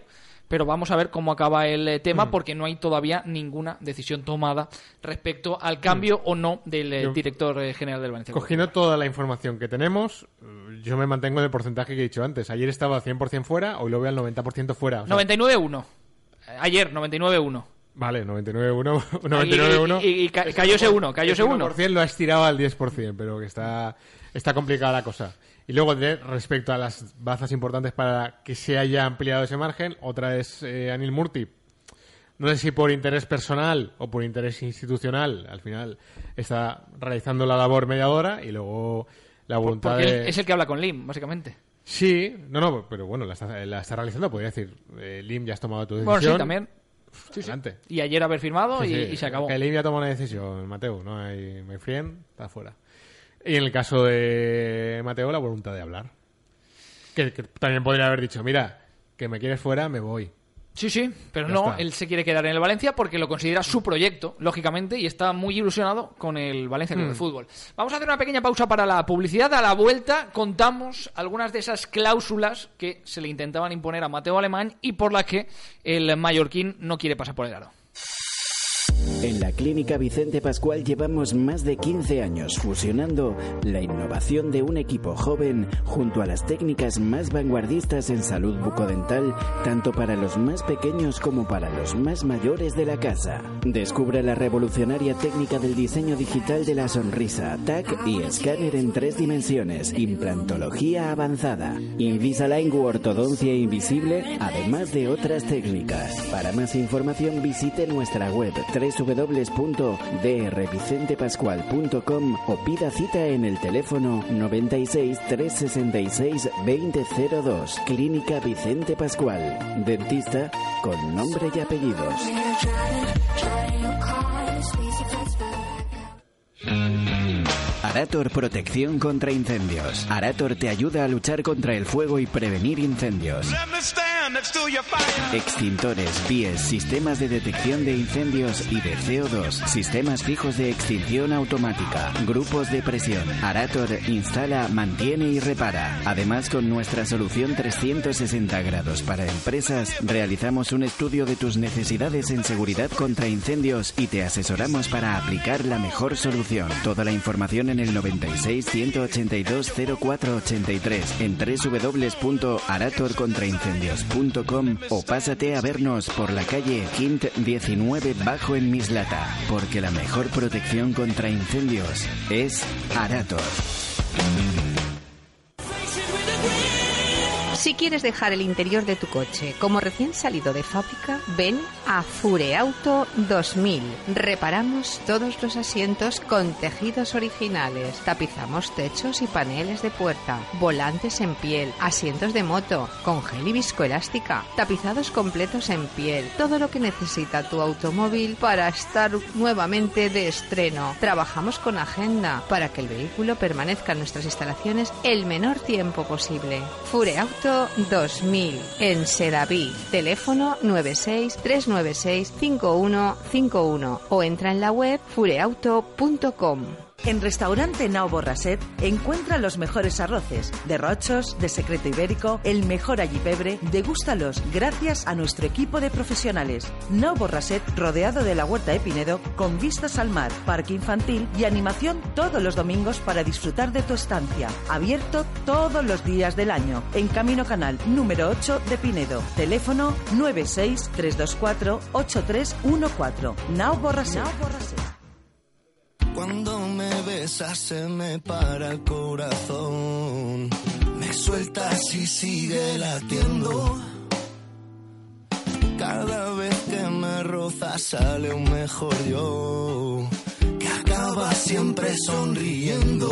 Pero vamos a ver cómo acaba el eh, Mm. tema porque no hay todavía ninguna decisión tomada respecto al cambio o no del eh, Mm. Yo- director eh, general del Valencia. Cogiendo toda la información que tenemos, eh, yo me mantengo en el porcentaje que he dicho antes. Ayer estaba 100% fuera, hoy lo veo al 90% fuera. O sea, 99-1. Ayer, 99-1. Vale, 99-1. 99-1. Y, y- y ca- cayó ese uno, cayó ese Ese uno. 1% lo ha estirado al 10%, pero que está, está complicada la cosa. Y luego, de- respecto a las bazas importantes para que se haya ampliado ese margen, otra es eh, Anil Murti. No sé si por interés personal o por interés institucional, al final está realizando la labor mediadora y luego la voluntad Porque de... es el que habla con Lim, básicamente. Sí, no, no, pero bueno, la está, la está realizando, podría decir, eh, Lim ya has tomado tu decisión. Bueno, sí, también. Adelante. Y ayer haber firmado Sí, y, sí. y se acabó. Que Lim ya tomó una decisión, Mateo, no hay my friend, está fuera. Y en el caso de Mateo, la voluntad de hablar. Que, que también podría haber dicho, mira, que me quieres fuera, me voy. Sí, sí, pero Ya no, está. él se quiere quedar en el Valencia porque lo considera su proyecto, lógicamente, y está muy ilusionado con el Valencia. Club de Fútbol. Vamos a hacer una pequeña pausa para la publicidad. A la vuelta contamos algunas de esas cláusulas que se le intentaban imponer a Mateo Alemán y por las que el mallorquín no quiere pasar por el aro. En la Clínica Vicente Pascual llevamos más de 15 años fusionando la innovación de un equipo joven junto a las técnicas más vanguardistas en salud bucodental, tanto para los más pequeños como para los más mayores de la casa. Descubra la revolucionaria técnica del diseño digital de la sonrisa, TAC y escáner en tres dimensiones, implantología avanzada, Invisalign u ortodoncia invisible, además de otras técnicas. Para más información visite nuestra web www.drvicentepascual.com o pida cita en el teléfono 96 366 2002. Clínica Vicente Pascual. Dentista con nombre y apellidos. Arator Protección contra Incendios. Arator te ayuda a luchar contra el fuego y prevenir incendios. Extintores, víes, sistemas de detección de incendios y de CO2, sistemas fijos de extinción automática, grupos de presión. Arator instala, mantiene y repara. Además, con nuestra solución 360 grados para empresas, realizamos un estudio de tus necesidades en seguridad contra incendios y te asesoramos para aplicar la mejor solución. Toda la información en el 96 182 0483 en www.aratorcontraincendios.com o pásate a vernos por la calle Quint 19 Bajo en Mislata, porque la mejor protección contra incendios es Arator. Si quieres dejar el interior de tu coche como recién salido de fábrica, ven a Fureauto 2000. Reparamos todos los asientos con tejidos originales. Tapizamos techos y paneles de puerta, volantes en piel, asientos de moto, con gel y viscoelástica, tapizados completos en piel. Todo lo que necesita tu automóvil para estar nuevamente de estreno. Trabajamos con agenda para que el vehículo permanezca en nuestras instalaciones el menor tiempo posible. Fureauto 2000 en Sedaví. Teléfono 96 396 5151 o entra en la web fureauto.com. En Restaurante Nao Borraset encuentra los mejores arroces, de rochos, de secreto ibérico, el mejor allipebre. Degústalos gracias a nuestro equipo de profesionales. Nao Borraset rodeado de la huerta de Pinedo con vistas al mar, parque infantil y animación todos los domingos para disfrutar de tu estancia. Abierto todos los días del año en Camino Canal número 8 de Pinedo. Teléfono 96 324 8314. Nao Borraset. Cuando besas se me para el corazón. Me sueltas y sigue latiendo. Cada vez que me rozas sale un mejor yo, que acaba siempre sonriendo.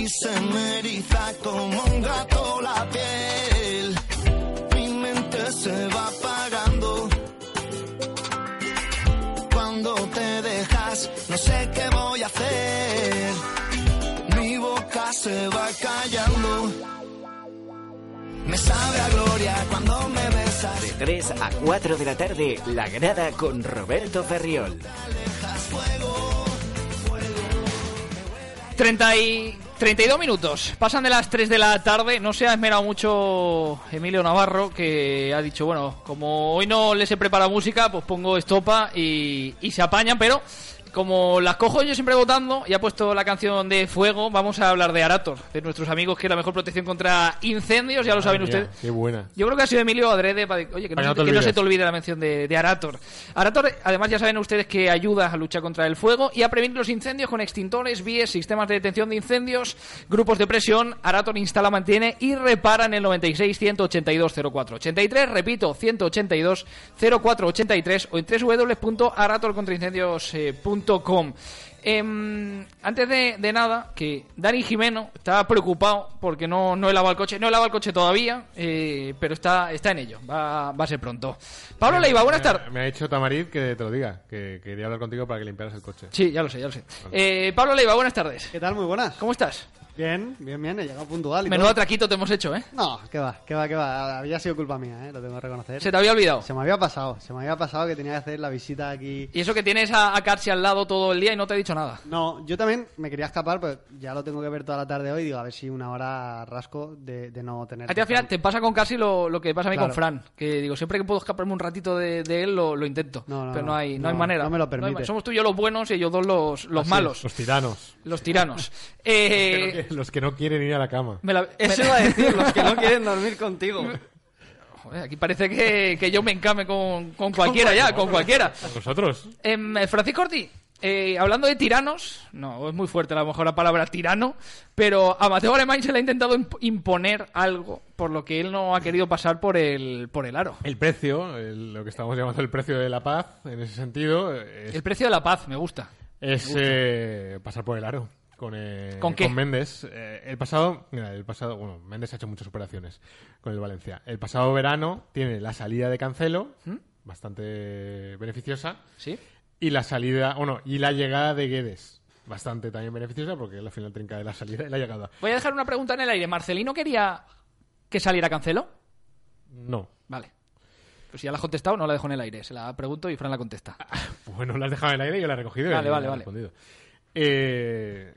Y se me eriza como un gato la piel, mi mente se va apagando. Se va callando. Me sabe a gloria cuando me besas. De 3 a 4 de la tarde, La Grada con Roberto Ferriol. 30 y 32 minutos. Pasan de las 3 de la tarde. No se ha esmerado mucho Emilio Navarro, que ha dicho, bueno, como hoy no les he preparado música, pues pongo estopa y, y se apañan, pero como las cojo yo siempre votando y ha puesto la canción de Fuego, vamos a hablar de Arator, de nuestros amigos que es la mejor protección contra incendios, ya lo saben mía, ustedes. Qué buena. Yo creo que ha sido Emilio Adrede para oye, que, no, se, no te que no se olvides. te olvide la mención de, de Arator. Arator, además, ya saben ustedes que ayuda a luchar contra el fuego y a prevenir los incendios con extintores, vías, sistemas de detención de incendios, grupos de presión. Arator instala, mantiene y repara en el 96 182 0483. Repito, 182 0483 o en www.aratorcontraincendios.com. Em, antes de, de nada, que Dani Jimeno está preocupado porque no, no he lavado el coche. No he lavado el coche todavía, eh, pero está, está en ello. Va, va a ser pronto. Pablo Leiva, buenas tardes. Me ha dicho Tamarit que te lo diga, que quería hablar contigo para que limpiaras el coche. Sí, ya lo sé, ya lo sé. Eh, Pablo Leiva, buenas tardes. ¿Qué tal? Muy buenas. ¿Cómo estás? Bien, bien, bien. He llegado puntual. Y Menudo todo. traquito te hemos hecho, ¿eh? No, que va, que va, que va. Había sido culpa mía, ¿eh? Lo tengo que reconocer. Se te había olvidado. Se me había pasado, se me había pasado que tenía que hacer la visita aquí. Y eso que tienes a, a Carsi al lado todo el día y no te ha dicho nada. No, yo también me quería escapar, pero ya lo tengo que ver toda la tarde hoy. Digo, a ver si una hora rasco de, de no tener. A ti al final te pasa con Carsi lo, lo que pasa a mí Claro. con Fran. Que digo, siempre que puedo escaparme un ratito de, de él, lo, lo intento. No, no, pero no no. hay, no hay manera. no me lo permite. somos tú y yo los buenos y ellos dos los, los malos. Los tiranos. Los tiranos. Eh, Los que no quieren ir a la cama. me la- Eso iba a decir, los que no quieren dormir contigo. Joder, aquí parece que, que yo me encame con, con cualquiera ya, con cualquiera. Nosotros. Em, eh, Francisco Ortiz, eh, hablando de tiranos, no, es muy fuerte a lo mejor la palabra tirano, pero a Mateo Alemán se le ha intentado imp- imponer algo por lo que él no ha querido pasar por el, por el aro. El precio, el- lo que estamos llamando el precio de la paz, en ese sentido, es, El precio de la paz, me gusta. es, eh, pasar por el aro. Con, eh, ¿Con qué? Méndez. Eh, el pasado, mira, el pasado, bueno, Méndez ha hecho muchas operaciones con el Valencia. El pasado verano tiene la salida de Cancelo, ¿Mm? bastante beneficiosa, ¿Sí? y la salida, bueno, y la llegada de Guedes, bastante también beneficiosa, porque la final trinca de la salida y la llegada. Voy a dejar una pregunta en el aire. ¿Marcelino quería que saliera Cancelo? No. Vale. Pues si ya la has contestado, no la dejo en el aire. Se la pregunto y Fran la contesta. Bueno, la has dejado en el aire y yo la he recogido. Vale, vale, vale. respondido. Eh,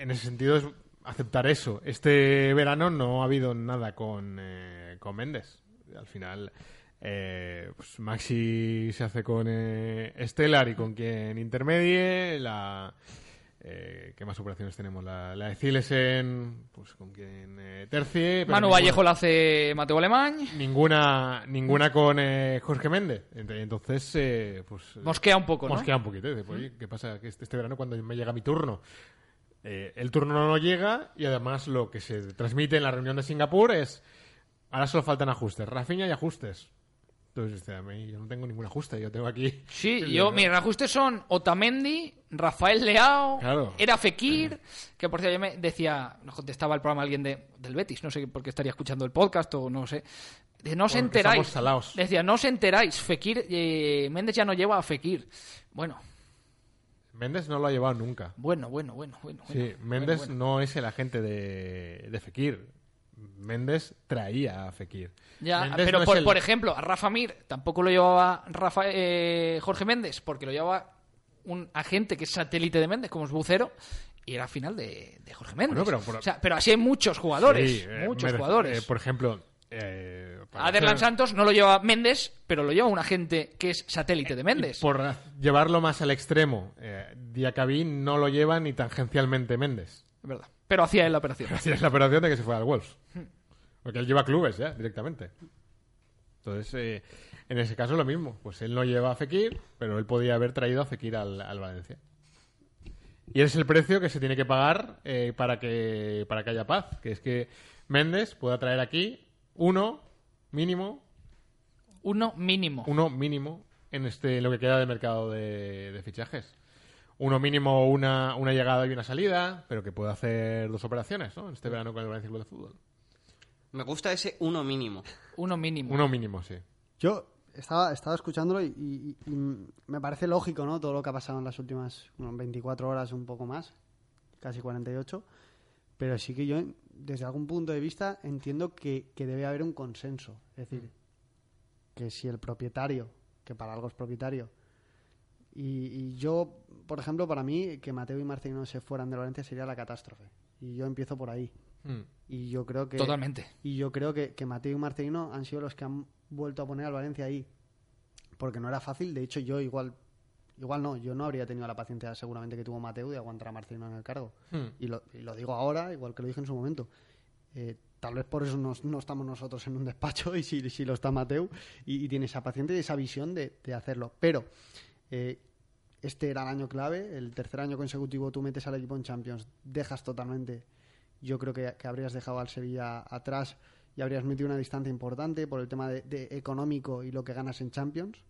en ese sentido es aceptar eso. Este verano no ha habido nada con, eh, con Méndez. Al final, eh, pues Maxi se hace con eh, Stellar y con quien intermedie. La, eh, ¿Qué más operaciones tenemos? La, la de Cilesen, pues con quien eh, tercie. Manu ninguna- Vallejo la hace Mateo Alemán. Ninguna, ninguna con eh, Jorge Méndez. Ent- Entonces, eh, pues. Mosquea un poco, ¿no? Mosquea un poquito. Dice, "Oye, ¿qué pasa que este, este verano cuando me llega mi turno? Eh, el turno no llega y además lo que se transmite en la reunión de Singapur es. Ahora solo faltan ajustes. Rafinha y ajustes. Entonces, a mí yo no tengo ningún ajuste. Yo tengo aquí. Sí, yo, mis reajustes son Otamendi, Rafael Leao, Claro. era Fekir, que por cierto yo me decía, nos contestaba el programa alguien de, del Betis, no sé por qué estaría escuchando el podcast o no sé. De, no os enteráis. Decía, no os enteráis, Fekir, eh, Méndez ya no lleva a Fekir. Bueno, Méndez no lo ha llevado nunca. bueno, bueno, bueno, bueno. Sí, bueno, Méndez bueno, bueno. no es el agente de, de Fekir. Méndez traía a Fekir. Ya, Méndez pero no por, el- por ejemplo, a Rafa Mir tampoco lo llevaba Rafa, eh, Jorge Méndez, porque lo llevaba un agente que es satélite de Méndez, como es Bucero, y era final de, de Jorge Méndez. Bueno, pero por- O sea, pero así hay muchos jugadores, Sí, eh, muchos jugadores. eh, por ejemplo, eh, para a Derlan hacer- Santos no lo lleva Méndez, pero lo lleva un agente que es satélite de Méndez. Por llevarlo más al extremo, eh, Diacabí no lo lleva ni tangencialmente Méndez. Es verdad. Pero hacía él la operación. Es la operación de que se fue al Wolves. Porque él lleva clubes ya, directamente. Entonces, eh, en ese caso lo mismo. Pues él no lleva a Fekir, pero él podía haber traído a Fekir al, al Valencia. Y es el precio que se tiene que pagar eh, para, que, para que haya paz. Que es que Méndez pueda traer aquí uno mínimo, Uno mínimo. uno mínimo en este en lo que queda de mercado de, de fichajes. Uno mínimo, una, una llegada y una salida, pero que pueda hacer dos operaciones, ¿no? En este verano con el Valencia Club de Fútbol. Me gusta ese uno mínimo. Uno mínimo. Uno mínimo, sí. Yo estaba, estaba escuchándolo y, y- y me parece lógico, ¿no? Todo lo que ha pasado en las últimas bueno, 24 horas, un poco más, casi 48. Pero sí que yo, desde algún punto de vista, entiendo que, que debe haber un consenso. Es decir, que si el propietario, que para algo es propietario, y, y yo, por ejemplo, para mí, que Mateo y Marcelino se fueran de Valencia sería la catástrofe. Y yo empiezo por ahí. Mm. Y yo creo que. Totalmente. Y yo creo que, que Mateo y Marcelino han sido los que han vuelto a poner al Valencia ahí. Porque no era fácil. De hecho, yo igual. Igual no, yo no habría tenido la paciencia seguramente que tuvo Mateo de aguantar a Marcelino en el cargo. Hmm. Y, lo, y lo digo ahora, igual que lo dije en su momento. Eh, tal vez por eso nos- no estamos nosotros en un despacho y si, si lo está Mateo y, y tiene esa paciencia y esa visión de, de hacerlo. Pero eh, este era el año clave, el tercer año consecutivo tú metes al equipo en Champions, dejas totalmente, yo creo que, que habrías dejado al Sevilla atrás y habrías metido una distancia importante por el tema de, de económico y lo que ganas en Champions,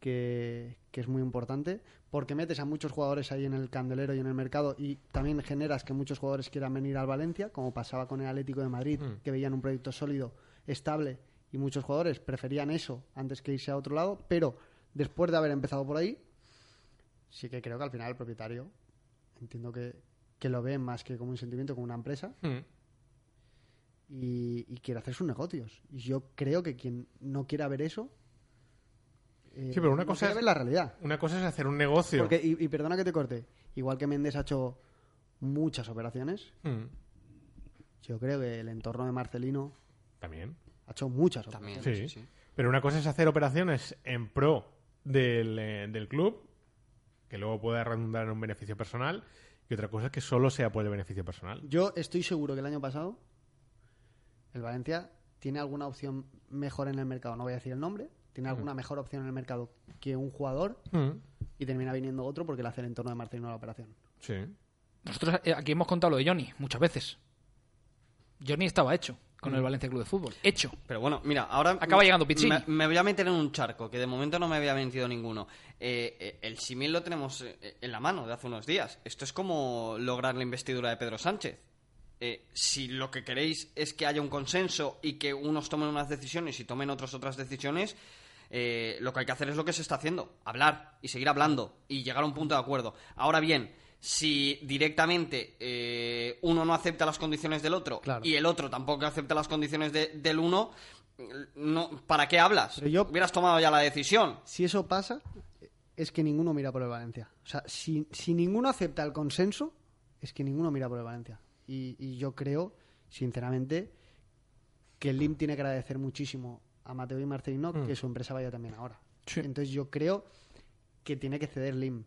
que, que es muy importante, porque metes a muchos jugadores ahí en el candelero y en el mercado y también generas que muchos jugadores quieran venir al Valencia, como pasaba con el Atlético de Madrid, Mm. que veían un proyecto sólido, estable y muchos jugadores preferían eso antes que irse a otro lado, pero después de haber empezado por ahí, sí que creo que al final el propietario entiendo que, que lo ve más que como un sentimiento, como una empresa Mm. y, y quiere hacer sus negocios. Y yo creo que quien no quiera ver eso. Eh, Sí, pero una no cosa es- ver la realidad. Una cosa es hacer un negocio. Porque, y, y perdona que te corte, igual que Méndez ha hecho muchas operaciones, Mm. yo creo que el entorno de Marcelino También. ha hecho muchas operaciones. También. Sí. sí, sí. Pero una cosa es hacer operaciones en pro del, eh, del club, que luego pueda redundar en un beneficio personal, y otra cosa es que solo sea por el beneficio personal. Yo estoy seguro que el año pasado el Valencia tiene alguna opción mejor en el mercado. No voy a decir el nombre. Tiene alguna mejor opción en el mercado que un jugador Mm. y termina viniendo otro porque le hace el entorno de Marcelino a la operación. Sí. Nosotros eh, aquí hemos contado lo de Johnny muchas veces. Johnny estaba hecho con el Valencia Club de Fútbol. Hecho. Pero bueno, mira, ahora... Acaba llegando Pizzini. Me, me voy a meter en un charco, que de momento no me había metido ninguno. Eh, eh, el símil lo tenemos en la mano de hace unos días. Esto es como lograr la investidura de Pedro Sánchez. Eh, si lo que queréis es que haya un consenso y que unos tomen unas decisiones y tomen otros otras decisiones, eh, lo que hay que hacer es lo que se está haciendo, hablar y seguir hablando y llegar a un punto de acuerdo. Ahora bien, si directamente eh, uno no acepta las condiciones del otro Claro. y el otro tampoco acepta las condiciones de- del uno, no, ¿para qué hablas? Pero yo- Hubieras tomado ya la decisión. Si eso pasa, es que ninguno mira por el Valencia. O sea, si, si ninguno acepta el consenso, es que ninguno mira por el Valencia. Y, y yo creo, sinceramente, que el LIM tiene que agradecer muchísimo a Mateo y Marcelino que su empresa vaya también ahora. Sí. Entonces yo creo que tiene que ceder LIM.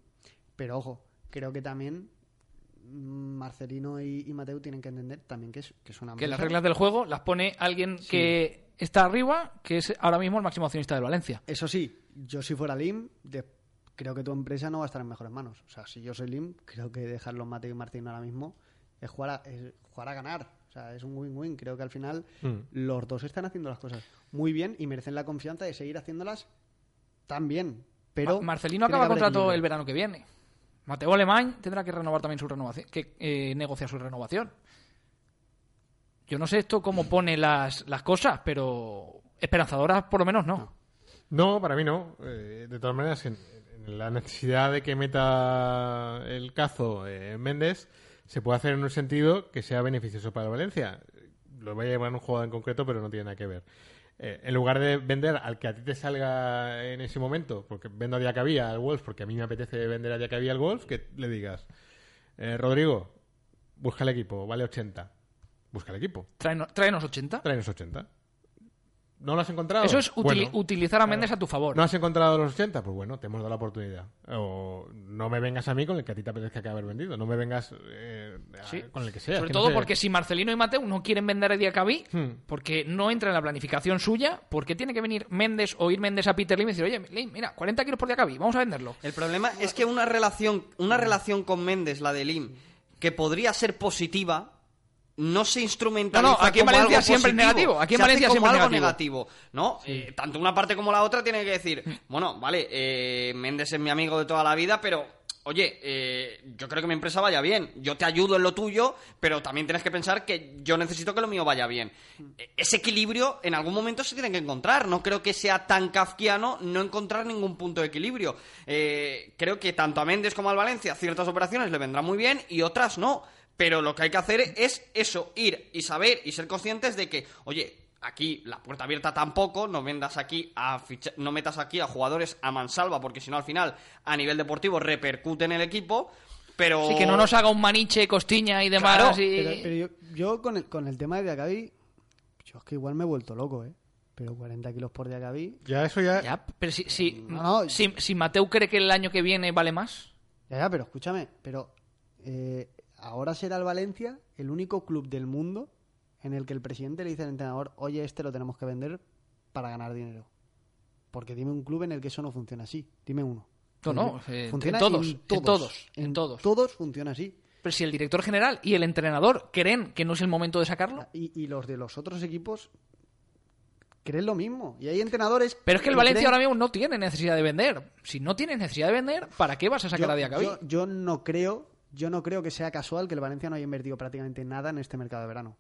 Pero ojo, creo que también mm, Marcelino y, y Mateo tienen que entender también que es, que es una Que las reglas del juego las pone alguien que está arriba, que es ahora mismo el máximo accionista del Valencia. Eso sí, yo si fuera LIM, de- creo que tu empresa no va a estar en mejores manos. O sea, si yo soy LIM, creo que dejarlo Mateo y Martín ahora mismo es jugar a, es jugar a ganar. O sea, es un win-win. Creo que al final Mm. los dos están haciendo las cosas muy bien y merecen la confianza de seguir haciéndolas tan bien. Pero Ma- Marcelino acaba contrato el verano que viene. Mateo Alemán tendrá que renovar también su renovación, que eh, negociar su renovación. Yo no sé esto cómo pone las, las cosas, pero esperanzadoras por lo menos no. No, para mí no. Eh, de todas maneras, en, en la necesidad de que meta el cazo eh, Méndez, se puede hacer en un sentido que sea beneficioso para Valencia. Lo voy a llevar en un jugador en concreto, pero no tiene nada que ver. Eh, en lugar de vender al que a ti te salga en ese momento, porque vendo a Diacabí al Wolves, porque a mí me apetece vender a Diacabí al Wolves, que le digas, eh, Rodrigo, busca el equipo, vale 80. Busca el equipo. Tráenos, tráenos 80. Tráenos 80. ¿No lo has encontrado? Eso es Bueno, utilizar a Méndez a tu favor. ¿No has encontrado los 80? Pues bueno, te hemos dado la oportunidad. O no me vengas a mí con el que a ti te apetezca que haber vendido. No me vengas eh, a- Sí. con el que sea. Sobre que no todo sé. porque si Marcelino y Mateu no quieren vender a Diacabí, Hmm. porque no entra en la planificación suya, porque tiene que venir Méndez o ir Méndez a Peter Lim y decir, oye, Lim, mira, 40 kilos por Diacabí, vamos a venderlo. El problema es que una relación, una relación con Méndez, la de Lim, que podría ser positiva, no se instrumentaliza No, no, aquí en Valencia siempre es negativo, aquí en Se hace Valencia como siempre algo negativo. negativo, ¿no? Eh, tanto una parte como la otra tiene que decir, bueno, vale, eh, Méndez es mi amigo de toda la vida, pero oye, eh, yo creo que mi empresa vaya bien, yo te ayudo en lo tuyo, pero también tienes que pensar que yo necesito que lo mío vaya bien. E- Ese equilibrio en algún momento se tiene que encontrar, no creo que sea tan kafkiano no encontrar ningún punto de equilibrio. Eh, creo que tanto a Méndez como al Valencia ciertas operaciones le vendrán muy bien y otras no. Pero lo que hay que hacer es eso, ir y saber y ser conscientes de que, oye, aquí la puerta abierta tampoco, no vendas aquí a ficha- no metas aquí a jugadores a mansalva, porque si no al final a nivel deportivo repercute en el equipo, pero Así que no nos haga un maniche, costiña y demás. Claro, y- Pero, pero yo, yo con, el, con el tema de Diacabí, yo es que igual me he vuelto loco, ¿eh? Pero 40 kilos por Diacabí... Ya, eso ya. Ya, pero si, si, No, no. si, si Mateu cree que el año que viene vale más, Ya, ya, pero escúchame, pero eh, ahora será el Valencia el único club del mundo en el que el presidente le dice al entrenador, oye, este lo tenemos que vender para ganar dinero. Porque dime un club en el que eso no funciona así. Dime uno. No, no, eh, funciona en todos, en todos, en En todos. todos funciona así. pero si el director general y el entrenador creen que no es el momento de sacarlo. Y, y los de los otros equipos creen lo mismo. Y hay entrenadores... Pero es que el Valencia creen- ahora mismo no tiene necesidad de vender. Si no tienes necesidad de vender, ¿para qué vas a sacar yo, a Diacabí? yo- yo no creo, yo no creo que sea casual que el Valencia no haya invertido prácticamente nada en este mercado de verano.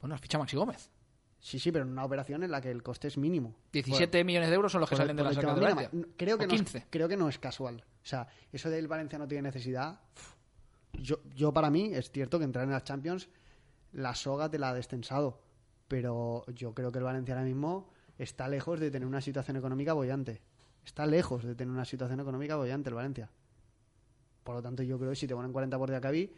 Bueno, has fichado a Maxi Gómez. Sí, sí, pero en una operación en la que el coste es mínimo. 17 millones de euros son los que Por- salen de por la el saca de. Creo que, no 15. es, creo que no es casual. O sea, eso del Valencia no tiene necesidad. Yo, yo para mí es cierto que entrar en las Champions la soga te la ha destensado. Pero yo creo que el Valencia ahora mismo está lejos de tener una situación económica bollante. Está lejos de tener una situación económica bollante el Valencia. Por lo tanto, yo creo que si te ponen 40 por Diacabí,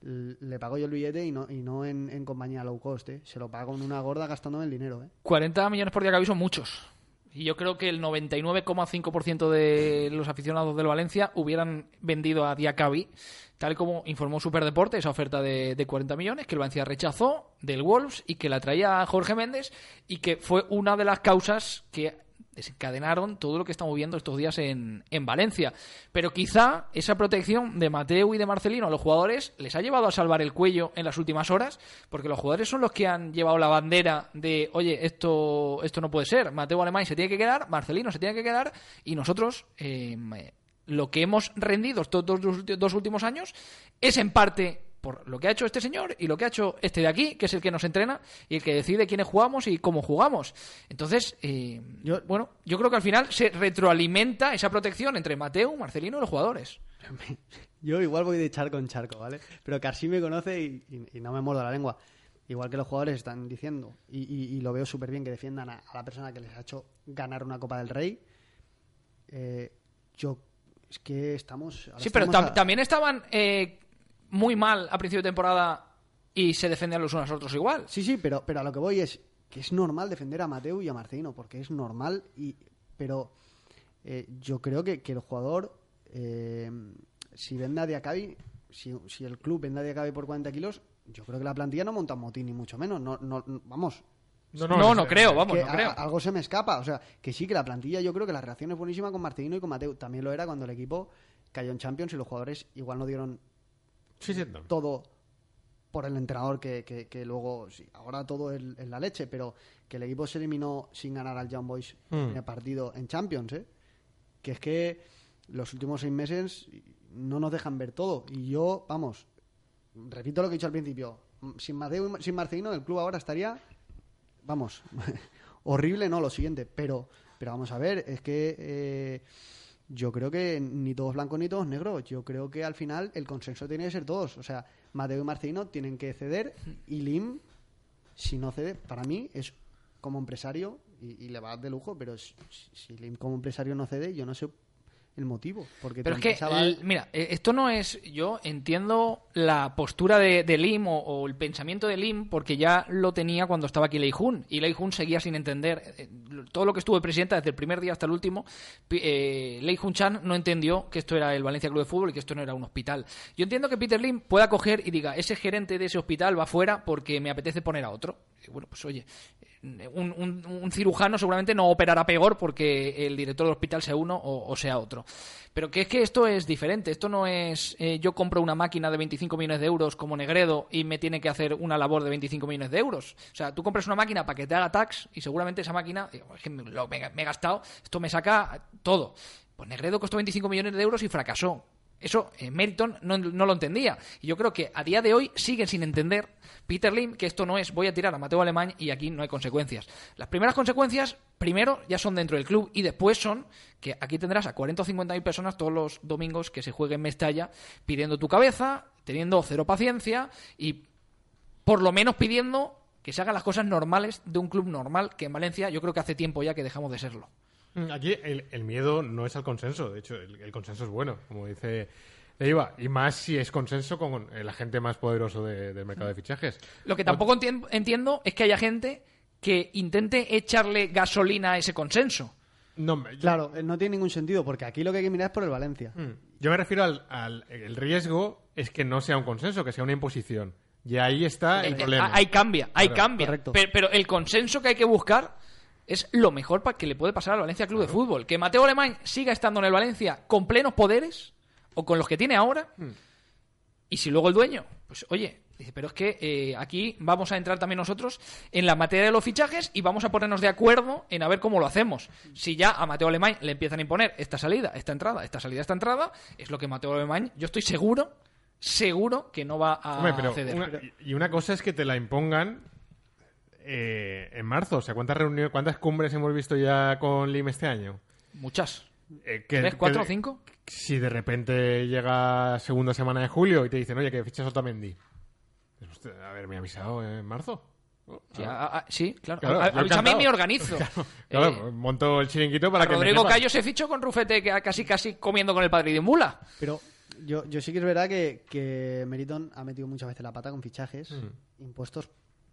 le pago yo el billete y no, y no en, compañía low cost. ¿eh? Se lo pago en una gorda gastándome el dinero. ¿eh? 40 millones por Diacabí son muchos. Y yo creo que el 99,5% de los aficionados del Valencia hubieran vendido a Diacabí, tal como informó Superdeporte, esa oferta de, de 40 millones que el Valencia rechazó del Wolves y que la traía Jorge Méndez y que fue una de las causas que desencadenaron todo lo que estamos viendo estos días en, en Valencia. Pero quizá esa protección de Mateu y de Marcelino a los jugadores les ha llevado a salvar el cuello en las últimas horas, porque los jugadores son los que han llevado la bandera de, oye, esto, esto no puede ser. Mateo Alemán se tiene que quedar, Marcelino se tiene que quedar, y nosotros eh, lo que hemos rendido estos dos, dos- dos últimos años es en parte por lo que ha hecho este señor y lo que ha hecho este de aquí, que es el que nos entrena y el que decide quiénes jugamos y cómo jugamos. Entonces, eh, Yo- bueno, yo creo que al final se retroalimenta esa protección entre Mateo, Marcelino y los jugadores. Yo igual voy de charco en charco, ¿vale? Pero Carsi me conoce y, y- y no me muerdo la lengua. Igual que los jugadores están diciendo, y, lo veo súper bien que defiendan a, a la persona que les ha hecho ganar una Copa del Rey. eh, yo, es que estamos. Sí, pero estamos tam- a- también estaban eh, muy mal a principio de temporada y se defendían los unos a los otros igual. Sí, sí, pero, pero a lo que voy es que es normal defender a Mateu y a Marcelino, porque es normal, y pero eh, yo creo que, que el jugador, eh, si vende a Diacabi, si, si el club vende a Diacabi por 40 kilos, yo creo que la plantilla no monta un motín, ni mucho menos. No, no, no- vamos, No, no, creo, vamos, que no a- creo. algo se me escapa. O sea, que sí, que la plantilla, yo creo que la reacción es buenísima con Marcelino y con Mateu. También lo era cuando el equipo cayó en Champions y los jugadores igual no dieron Sí, sí, no. todo por el entrenador que, que- que luego, sí, ahora todo es, es la leche, pero que el equipo se eliminó sin ganar al Young Boys Hmm. en el partido en Champions, ¿eh? Que es que los últimos seis meses no nos dejan ver todo. Y yo, vamos, repito lo que he dicho al principio, sin Mateo sin Marcelino el club ahora estaría, vamos, horrible, no, lo siguiente, pero, pero vamos a ver, es que... eh, yo creo que ni todos blancos ni todos negros. Yo creo que al final el consenso tiene que ser todos. O sea, Mateo y Marcelino tienen que ceder y Lim, si no cede, para mí es como empresario y, le va de lujo, pero si Lim como empresario no cede, yo no sé el motivo. Porque Pero es que, mira, eh, esto no es. Yo entiendo la postura de, de Lim o, o el pensamiento de Lim porque ya lo tenía cuando estaba aquí Lei Jun. Y Lei Jun seguía sin entender. eh, todo lo que estuvo de presidenta desde el primer día hasta el último, eh, Lei Jun Chan no entendió que esto era el Valencia Club de Fútbol y que esto no era un hospital. Yo entiendo que Peter Lim pueda coger y diga: ese gerente de ese hospital va fuera porque me apetece poner a otro. Y bueno, pues oye. Un, cirujano seguramente no operará peor porque el director del hospital sea uno o, sea otro. Pero que es que esto es diferente. Esto no es eh, yo compro una máquina de 25 millones de euros como Negredo y me tiene que hacer una labor de 25 millones de euros. O sea, tú compras una máquina para que te haga tax y seguramente esa máquina, es que me he gastado, esto me saca todo. Pues Negredo costó 25 millones de euros y fracasó. Eso eh, Meriton no, lo entendía. Y yo creo que a día de hoy siguen sin entender Peter Lim que esto no es voy a tirar a Mateo Alemán y aquí no hay consecuencias. Las primeras consecuencias, primero, ya son dentro del club y después son que aquí tendrás a 40 o 50 mil personas todos los domingos que se juegue en Mestalla pidiendo tu cabeza, teniendo cero paciencia y por lo menos pidiendo que se hagan las cosas normales de un club normal que en Valencia yo creo que hace tiempo ya que dejamos de serlo. Mm, Aquí el, el miedo no es al consenso, de hecho, el, el consenso es bueno, como dice Leiva, y más si es consenso con el agente más poderoso de- del mercado de fichajes. Lo que tampoco entien- entiendo es que haya gente que intente echarle gasolina a ese consenso. No, me- yo, Claro, eh, no tiene ningún sentido, porque aquí lo que hay que mirar es por el Valencia. Mm. yo me refiero al, al- el riesgo es que no sea un consenso, que sea una imposición. Y ahí está el Eh, problema. Ahí cambia, ahí Claro, cambia. correcto. Pero, pero el consenso que hay que buscar es lo mejor para que le puede pasar al Valencia Club de Fútbol. Que Mateo Alemán siga estando en el Valencia con plenos poderes o con los que tiene ahora. Hmm. Y si luego el dueño, pues oye, dice, pero es que eh, aquí vamos a entrar también nosotros en la materia de los fichajes y vamos a ponernos de acuerdo en a ver cómo lo hacemos. Si ya a Mateo Alemán le empiezan a imponer esta salida, esta entrada, esta salida, esta entrada, es lo que Mateo Alemán, yo estoy seguro, seguro que no va a Hombre, pero ceder. una- y una cosa es que te la impongan eh, en marzo. O sea, ¿cuántas reuniones, cuántas cumbres hemos visto ya con Lim este año? Muchas. Eh, que- ¿Tres, cuatro que- o cinco? Si de repente llega segunda semana de julio y te dicen, oye, que fichas a Otamendi. Pues, hostia, haberme avisado en marzo. Oh, Sí, ah, a- a- sí, claro. Claro, A- avísame y me organizo. Claro, Eh, pues monto el chiringuito para que me Rodrigo. Cayo se fichó con Rufete que casi casi comiendo con el padre de Mula. Pero yo, yo sí que es verdad que, que Meriton ha metido muchas veces la pata con fichajes Mm. impuestos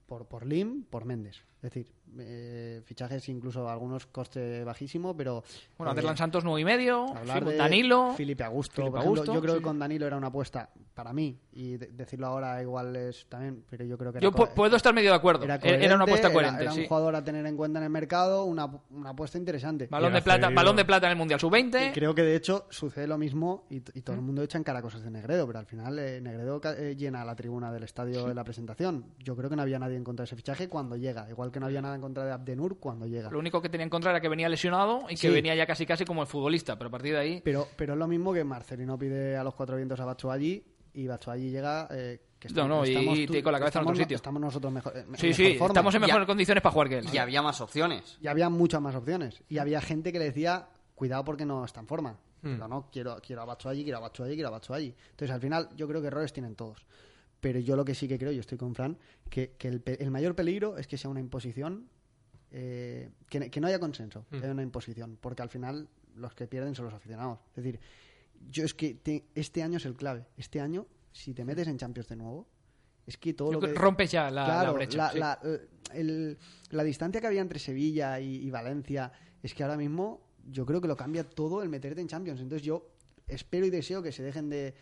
por, por Lim, por Méndez. Es decir, eh, fichajes incluso algunos coste bajísimo, pero... Bueno, eh, Aderlan Santos nueve y medio, Danilo. Felipe Augusto, Felipe por ejemplo, Augusto, yo creo sí. que con Danilo era una apuesta para mí y de- decirlo ahora igual es también, pero yo creo que era Yo puedo estar medio de acuerdo. era, Era, era una apuesta coherente, era, era sí. un jugador a tener en cuenta en el mercado, una, una apuesta interesante. Balón de plata, balón de plata en el Mundial Y Sub-20. creo que de hecho sucede lo mismo y, todo el mundo echa en cara cosas de Negredo, pero al final eh, Negredo eh, llena la tribuna del estadio de la presentación. Yo creo que no había nadie en contra de ese fichaje cuando llega, igual que no había nada en contra de Abdenur cuando llega. Lo único que tenía en contra era que venía lesionado y que venía ya casi casi como el futbolista, pero a partir de ahí... Pero, pero es lo mismo que Marcelino pide a los cuatro vientos a Batshuayi y Batshuayi llega... eh, que No, no, y- tú- te- con la cabeza en otro sitio. Estamos nosotros mejor, eh, Sí, mejor sí, forma. estamos en mejores condiciones para jugar que él. Y había más opciones. Y había muchas más opciones. Y había gente que le decía, cuidado porque no está en forma. Hmm. Pero no, quiero, quiero a Batshuayi, quiero a Batshuayi, quiero a Batshuayi. Entonces, al final, yo creo que errores tienen todos. Pero yo lo que sí que creo, y estoy con Fran, que, que el, el mayor peligro es que sea una imposición, eh, que, que no haya consenso, que haya una imposición. Porque al final, los que pierden son los aficionados. Es decir, yo es que te- este año es el clave. Este año, si te metes en Champions de nuevo, es que todo Yo lo que... rompes ya la, la Claro, brecha. la, sí. la- el- la distancia que había entre Sevilla y, y Valencia es que ahora mismo yo creo que lo cambia todo el meterte en Champions. Entonces yo espero y deseo que se dejen de...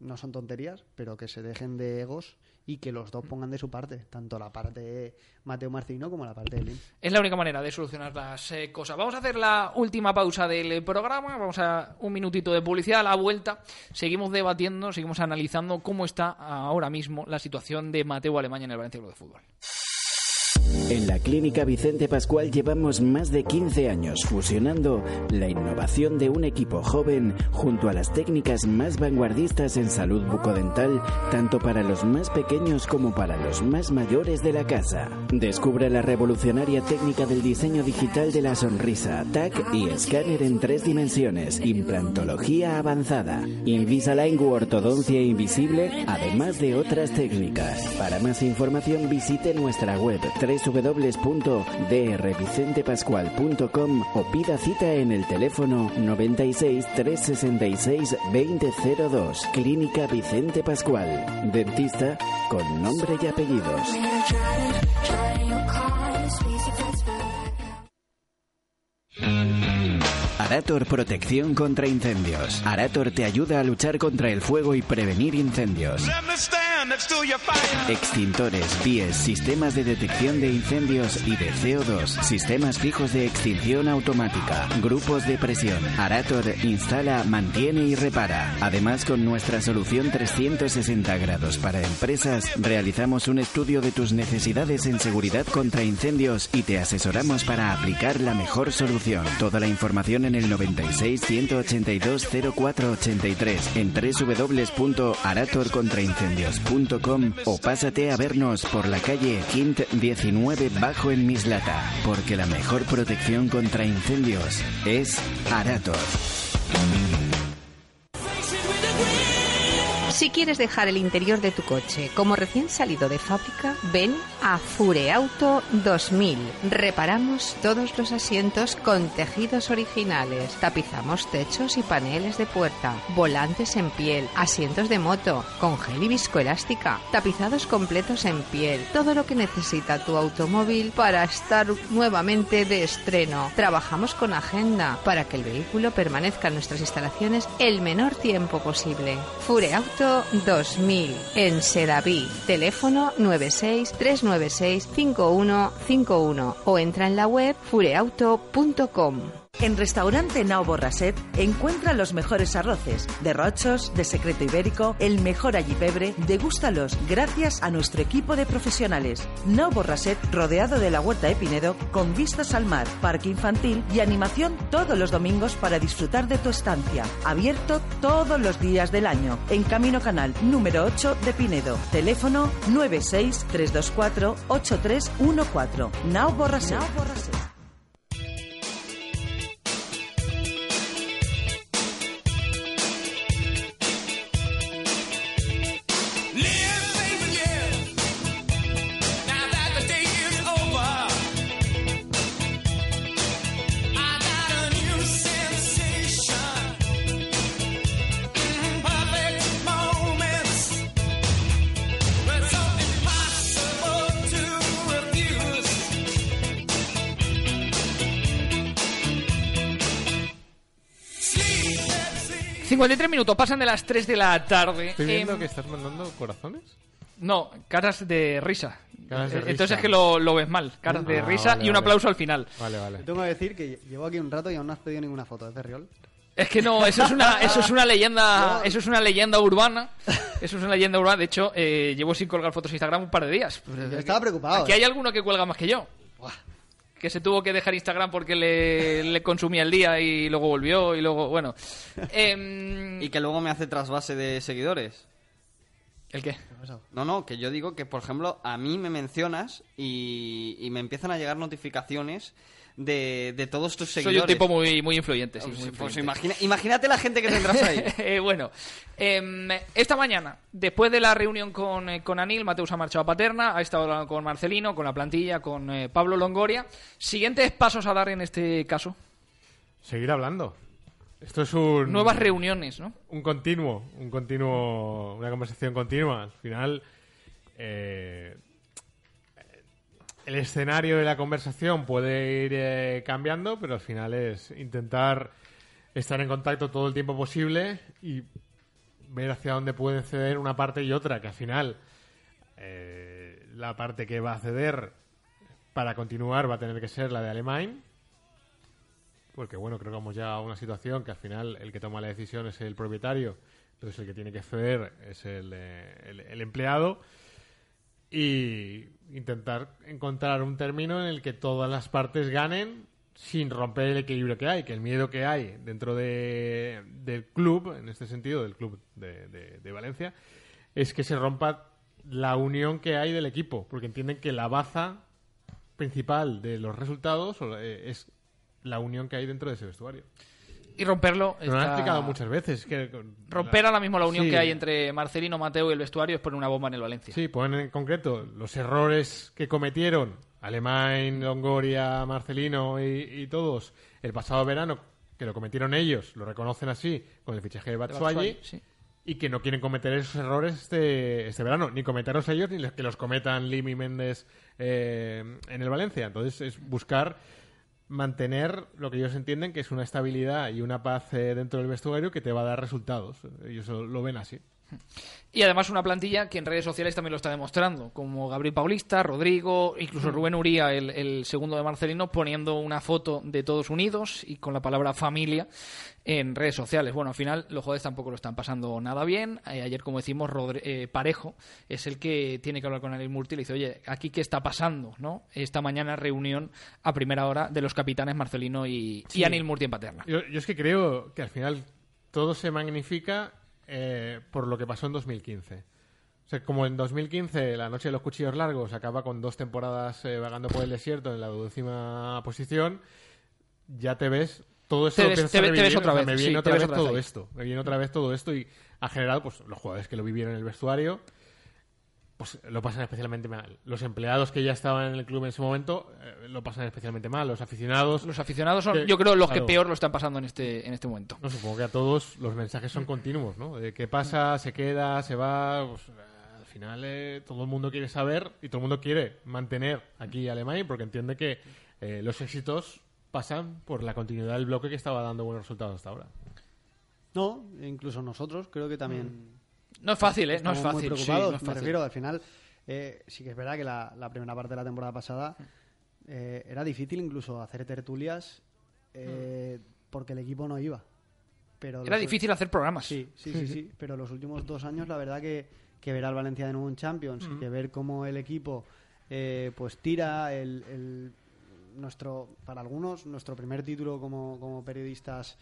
No son tonterías, pero que se dejen de egos y que los dos pongan de su parte, tanto la parte de Mateo Marcino como la parte de Lim. Es la única manera de solucionar las eh, cosas. Vamos a hacer la última pausa del programa. Vamos a un minutito de publicidad. A la vuelta seguimos debatiendo, seguimos analizando cómo está ahora mismo la situación de Mateo Alemania en el Valencia Club de Fútbol. En la Clínica Vicente Pascual llevamos más de 15 años fusionando la innovación de un equipo joven junto a las técnicas más vanguardistas en salud bucodental, tanto para los más pequeños como para los más mayores de la casa. Descubre la revolucionaria técnica del diseño digital de la sonrisa, TAC y escáner en tres dimensiones, implantología avanzada, Invisalign u ortodoncia invisible, además de otras técnicas. Para más información visite nuestra web www.drvicentepascual.com o pida cita en el teléfono 96 366 2002. Clínica Vicente Pascual. Dentista con nombre y apellidos. Arator Protección contra Incendios. Arator te ayuda a luchar contra el fuego y prevenir incendios. Extintores, pies, sistemas de detección de incendios y de CO2, sistemas fijos de extinción automática, grupos de presión. Arator instala, mantiene y repara. Además, con nuestra solución 360 grados para empresas, realizamos un estudio de tus necesidades en seguridad contra incendios y te asesoramos para aplicar la mejor solución. Toda la información en el 96 182 0483 en www.aratorcontraincendios.com o pásate a vernos por la calle Quint 19 bajo en Mislata, porque la mejor protección contra incendios es Arator. Si quieres dejar el interior de tu coche como recién salido de fábrica, ven a Fureauto 2000. Reparamos todos los asientos con tejidos originales. Tapizamos techos y paneles de puerta, volantes en piel, asientos de moto, con gel y viscoelástica, tapizados completos en piel. Todo lo que necesita tu automóvil para estar nuevamente de estreno. Trabajamos con agenda para que el vehículo permanezca en nuestras instalaciones el menor tiempo posible. Fureauto 2000 en Sedaví. Teléfono 96 396 5151 o entra en la web fureauto.com. En Restaurante Nao Borraset encuentra los mejores arroces, derrochos, de secreto ibérico, el mejor allipebre, degústalos gracias a nuestro equipo de profesionales. Nao Borraset rodeado de la huerta de Pinedo con vistas al mar, parque infantil y animación todos los domingos para disfrutar de tu estancia. Abierto todos los días del año en Camino Canal número 8 de Pinedo. Teléfono 96 324 8314. Nao Borraset. 53 minutos, pasan de las 3 de la tarde. Estoy viendo Em, que estás mandando corazones. No, caras de risa. Caras de Eh, Entonces risa. es que lo, lo ves mal. Caras de Ah, risa vale, y un vale. aplauso al final. Vale, vale. Tengo que decir que llevo aquí un rato y aún no has pedido ninguna foto. ¿Es de Riol? Es que no, eso es una, eso es una leyenda, eso es una leyenda urbana. Eso es una leyenda urbana. De hecho, eh, llevo sin colgar fotos en Instagram un par de días. Yo estaba preocupado. Aquí ¿eh? hay alguno que cuelga más que yo. Que se tuvo que dejar Instagram porque le, le consumía el día y luego volvió y luego, bueno. Em, Y que luego me hace trasvase de seguidores. ¿El qué? No, no, que yo digo que, por ejemplo, a mí me mencionas y, y me empiezan a llegar notificaciones de, de todos tus Soy seguidores. un tipo muy, muy influyente, sí, Pues, muy pues influyente. imagina- imagínate la gente que tendrás ahí. Eh, bueno, em, esta mañana, después de la reunión con, eh, con Anil, Mateus ha marchado a Paterna, ha estado hablando con Marcelino, con la plantilla, con eh, Pablo Longoria. Siguientes pasos a dar en este caso. Seguir hablando. Esto es un... Nuevas reuniones, ¿no? un continuo, un continuo, una conversación continua. Al final, eh, el escenario de la conversación puede ir eh, cambiando, pero al final es intentar estar en contacto todo el tiempo posible y ver hacia dónde pueden ceder una parte y otra, que al final eh, la parte que va a ceder para continuar va a tener que ser la de Alemán, porque bueno, creo que hemos llegado a una situación que al final el que toma la decisión es el propietario, entonces el que tiene que ceder es el, eh, empleado y intentar encontrar un término en el que todas las partes ganen sin romper el equilibrio que hay, que el miedo que hay dentro de- del club, en este sentido, del club de, de- de Valencia, es que se rompa la unión que hay del equipo, porque entienden que la baza principal de los resultados eh, es la unión que hay dentro de ese vestuario. Y romperlo. Lo han explicado muchas veces. Que, Romper ahora mismo la unión Sí. que hay entre Marcelino, Mateo y el vestuario es poner una bomba en el Valencia. Sí, ponen en concreto los errores que cometieron Alemán, Longoria, Marcelino y, y todos, el pasado verano, que lo cometieron ellos, lo reconocen así, con el fichaje de Batshuayi, sí. y que no quieren cometer esos errores este, este verano, ni cometerlos ellos, ni que los cometan Lim y Méndez eh, en el Valencia. Entonces es buscar mantener lo que ellos entienden que es una estabilidad y una paz eh, dentro del vestuario que te va a dar resultados. Ellos lo, ven así. Y además una plantilla que en redes sociales también lo está demostrando, como Gabriel Paulista, Rodrigo, incluso Rubén Uría, el, el segundo de Marcelino, poniendo una foto de todos unidos y con la palabra familia en redes sociales. Bueno, al final los jugadores tampoco lo están pasando nada bien. Eh, ayer, como decimos, Rodri- eh, Parejo es el que tiene que hablar con Anil Murti y le dice, oye, ¿aquí qué está pasando? no Esta mañana reunión a primera hora de los capitanes Marcelino y, y. Anil Murti en Paterna. Yo, yo es que creo que al final todo se magnifica eh, por lo que pasó en 2015. O sea, como en 2015 la noche de los cuchillos largos acaba con dos temporadas eh, vagando por el desierto en la duodécima posición, ya te ves todo esto Te ves- te te otra o sea, vez, me viene otra vez otra vez todo ahí. esto, me viene otra vez todo esto y ha generado pues los jugadores que lo vivieron en el vestuario pues lo pasan especialmente mal. Los empleados que ya estaban en el club en ese momento eh, lo pasan especialmente mal. Los aficionados. Los aficionados son, que- yo creo, los claro. que peor lo están pasando en este, en este momento. No, supongo que a todos los mensajes son continuos, ¿no? De qué pasa, se queda, se va. pues, al final eh, todo el mundo quiere saber y todo el mundo quiere mantener aquí a Alemania porque entiende que eh, los éxitos pasan por la continuidad del bloque que estaba dando buenos resultados hasta ahora. No, incluso nosotros creo que también No es fácil, ¿eh? No es fácil. muy sí, no es Me fácil. refiero, al final, eh, sí que es verdad que la, la primera parte de la temporada pasada eh, era difícil incluso hacer tertulias eh, porque el equipo no iba. Pero Era los- difícil hacer programas. Sí, sí, sí, sí. Pero los últimos dos años, la verdad que, que ver al Valencia de nuevo en Champions, que ver cómo el equipo eh, pues tira el, el- nuestro, para algunos, nuestro primer título como, como periodistas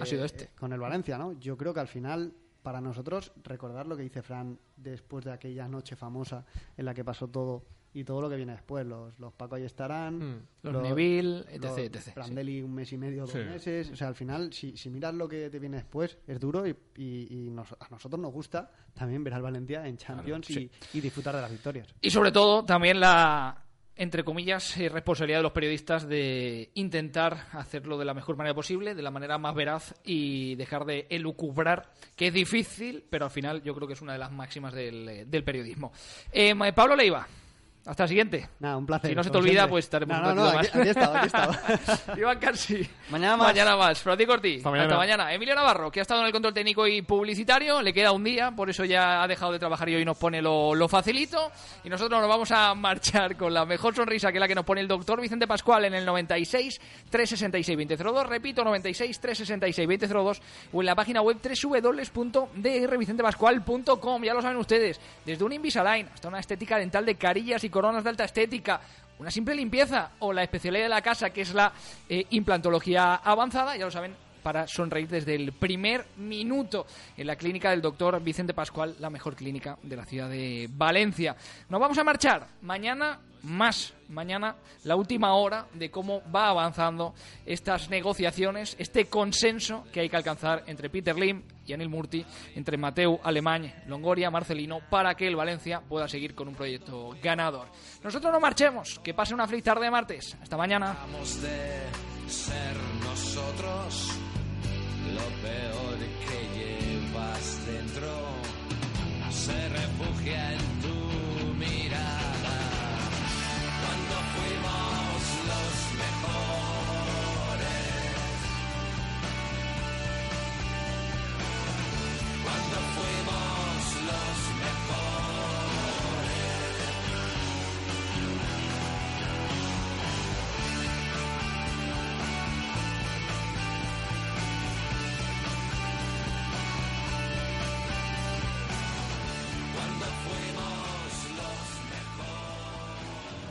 Ha sido este. con el Valencia, ¿no? Yo creo que al final, para nosotros, recordar lo que dice Fran después de aquella noche famosa en la que pasó todo y todo lo que viene después. Los, los Paco ahí estarán, Mm. Los Neville, etc, los etc, sí. Prandelli un mes y medio, dos Sí. meses. O sea, al final, si, si miras lo que te viene después, es duro y, y- y nos- a nosotros nos gusta también ver al Valencia en Champions y, y disfrutar de las victorias. Y sobre todo, también la, entre comillas, eh, responsabilidad de los periodistas de intentar hacerlo de la mejor manera posible, de la manera más veraz y dejar de elucubrar, que es difícil, pero al final yo creo que es una de las máximas del, del periodismo. Eh, Pablo Leiva, hasta el siguiente. Nada, un placer. Si no se te olvida, siempre. pues estaremos No, un no, no, aquí, más. aquí estaba, aquí estaba. Iván Carsi. Mañana más. Mañana más. Francisco Ortiz. Hasta Hasta mañana. mañana. Emilio Navarro, que ha estado en el control técnico y publicitario. Le queda un día, por eso ya ha dejado de trabajar y hoy nos pone lo, lo facilito. Y nosotros nos vamos a marchar con la mejor sonrisa que la que nos pone el doctor Vicente Pascual en el 96 366 2002. Repito, 96 366 2002 o en la página web www.drvicentepascual.com. Ya lo saben ustedes, desde un Invisalign hasta una estética dental de carillas y coronas de alta estética una simple limpieza o la especialidad de la casa que es la eh, implantología avanzada, ya lo saben, para sonreír desde el primer minuto en la clínica del doctor Vicente Pascual, la mejor clínica de la ciudad de Valencia. Nos vamos a marchar mañana más, mañana la última hora de cómo va avanzando estas negociaciones, este consenso que hay que alcanzar entre Peter Lim y Anil Murti, entre Mateu Alemán, Longoria, Marcelino, para que el Valencia pueda seguir con un proyecto ganador. Nosotros no marchemos, que pase una feliz tarde de martes. Hasta mañana. De ser nosotros lo peor que llevas dentro se refugia en tu mirada.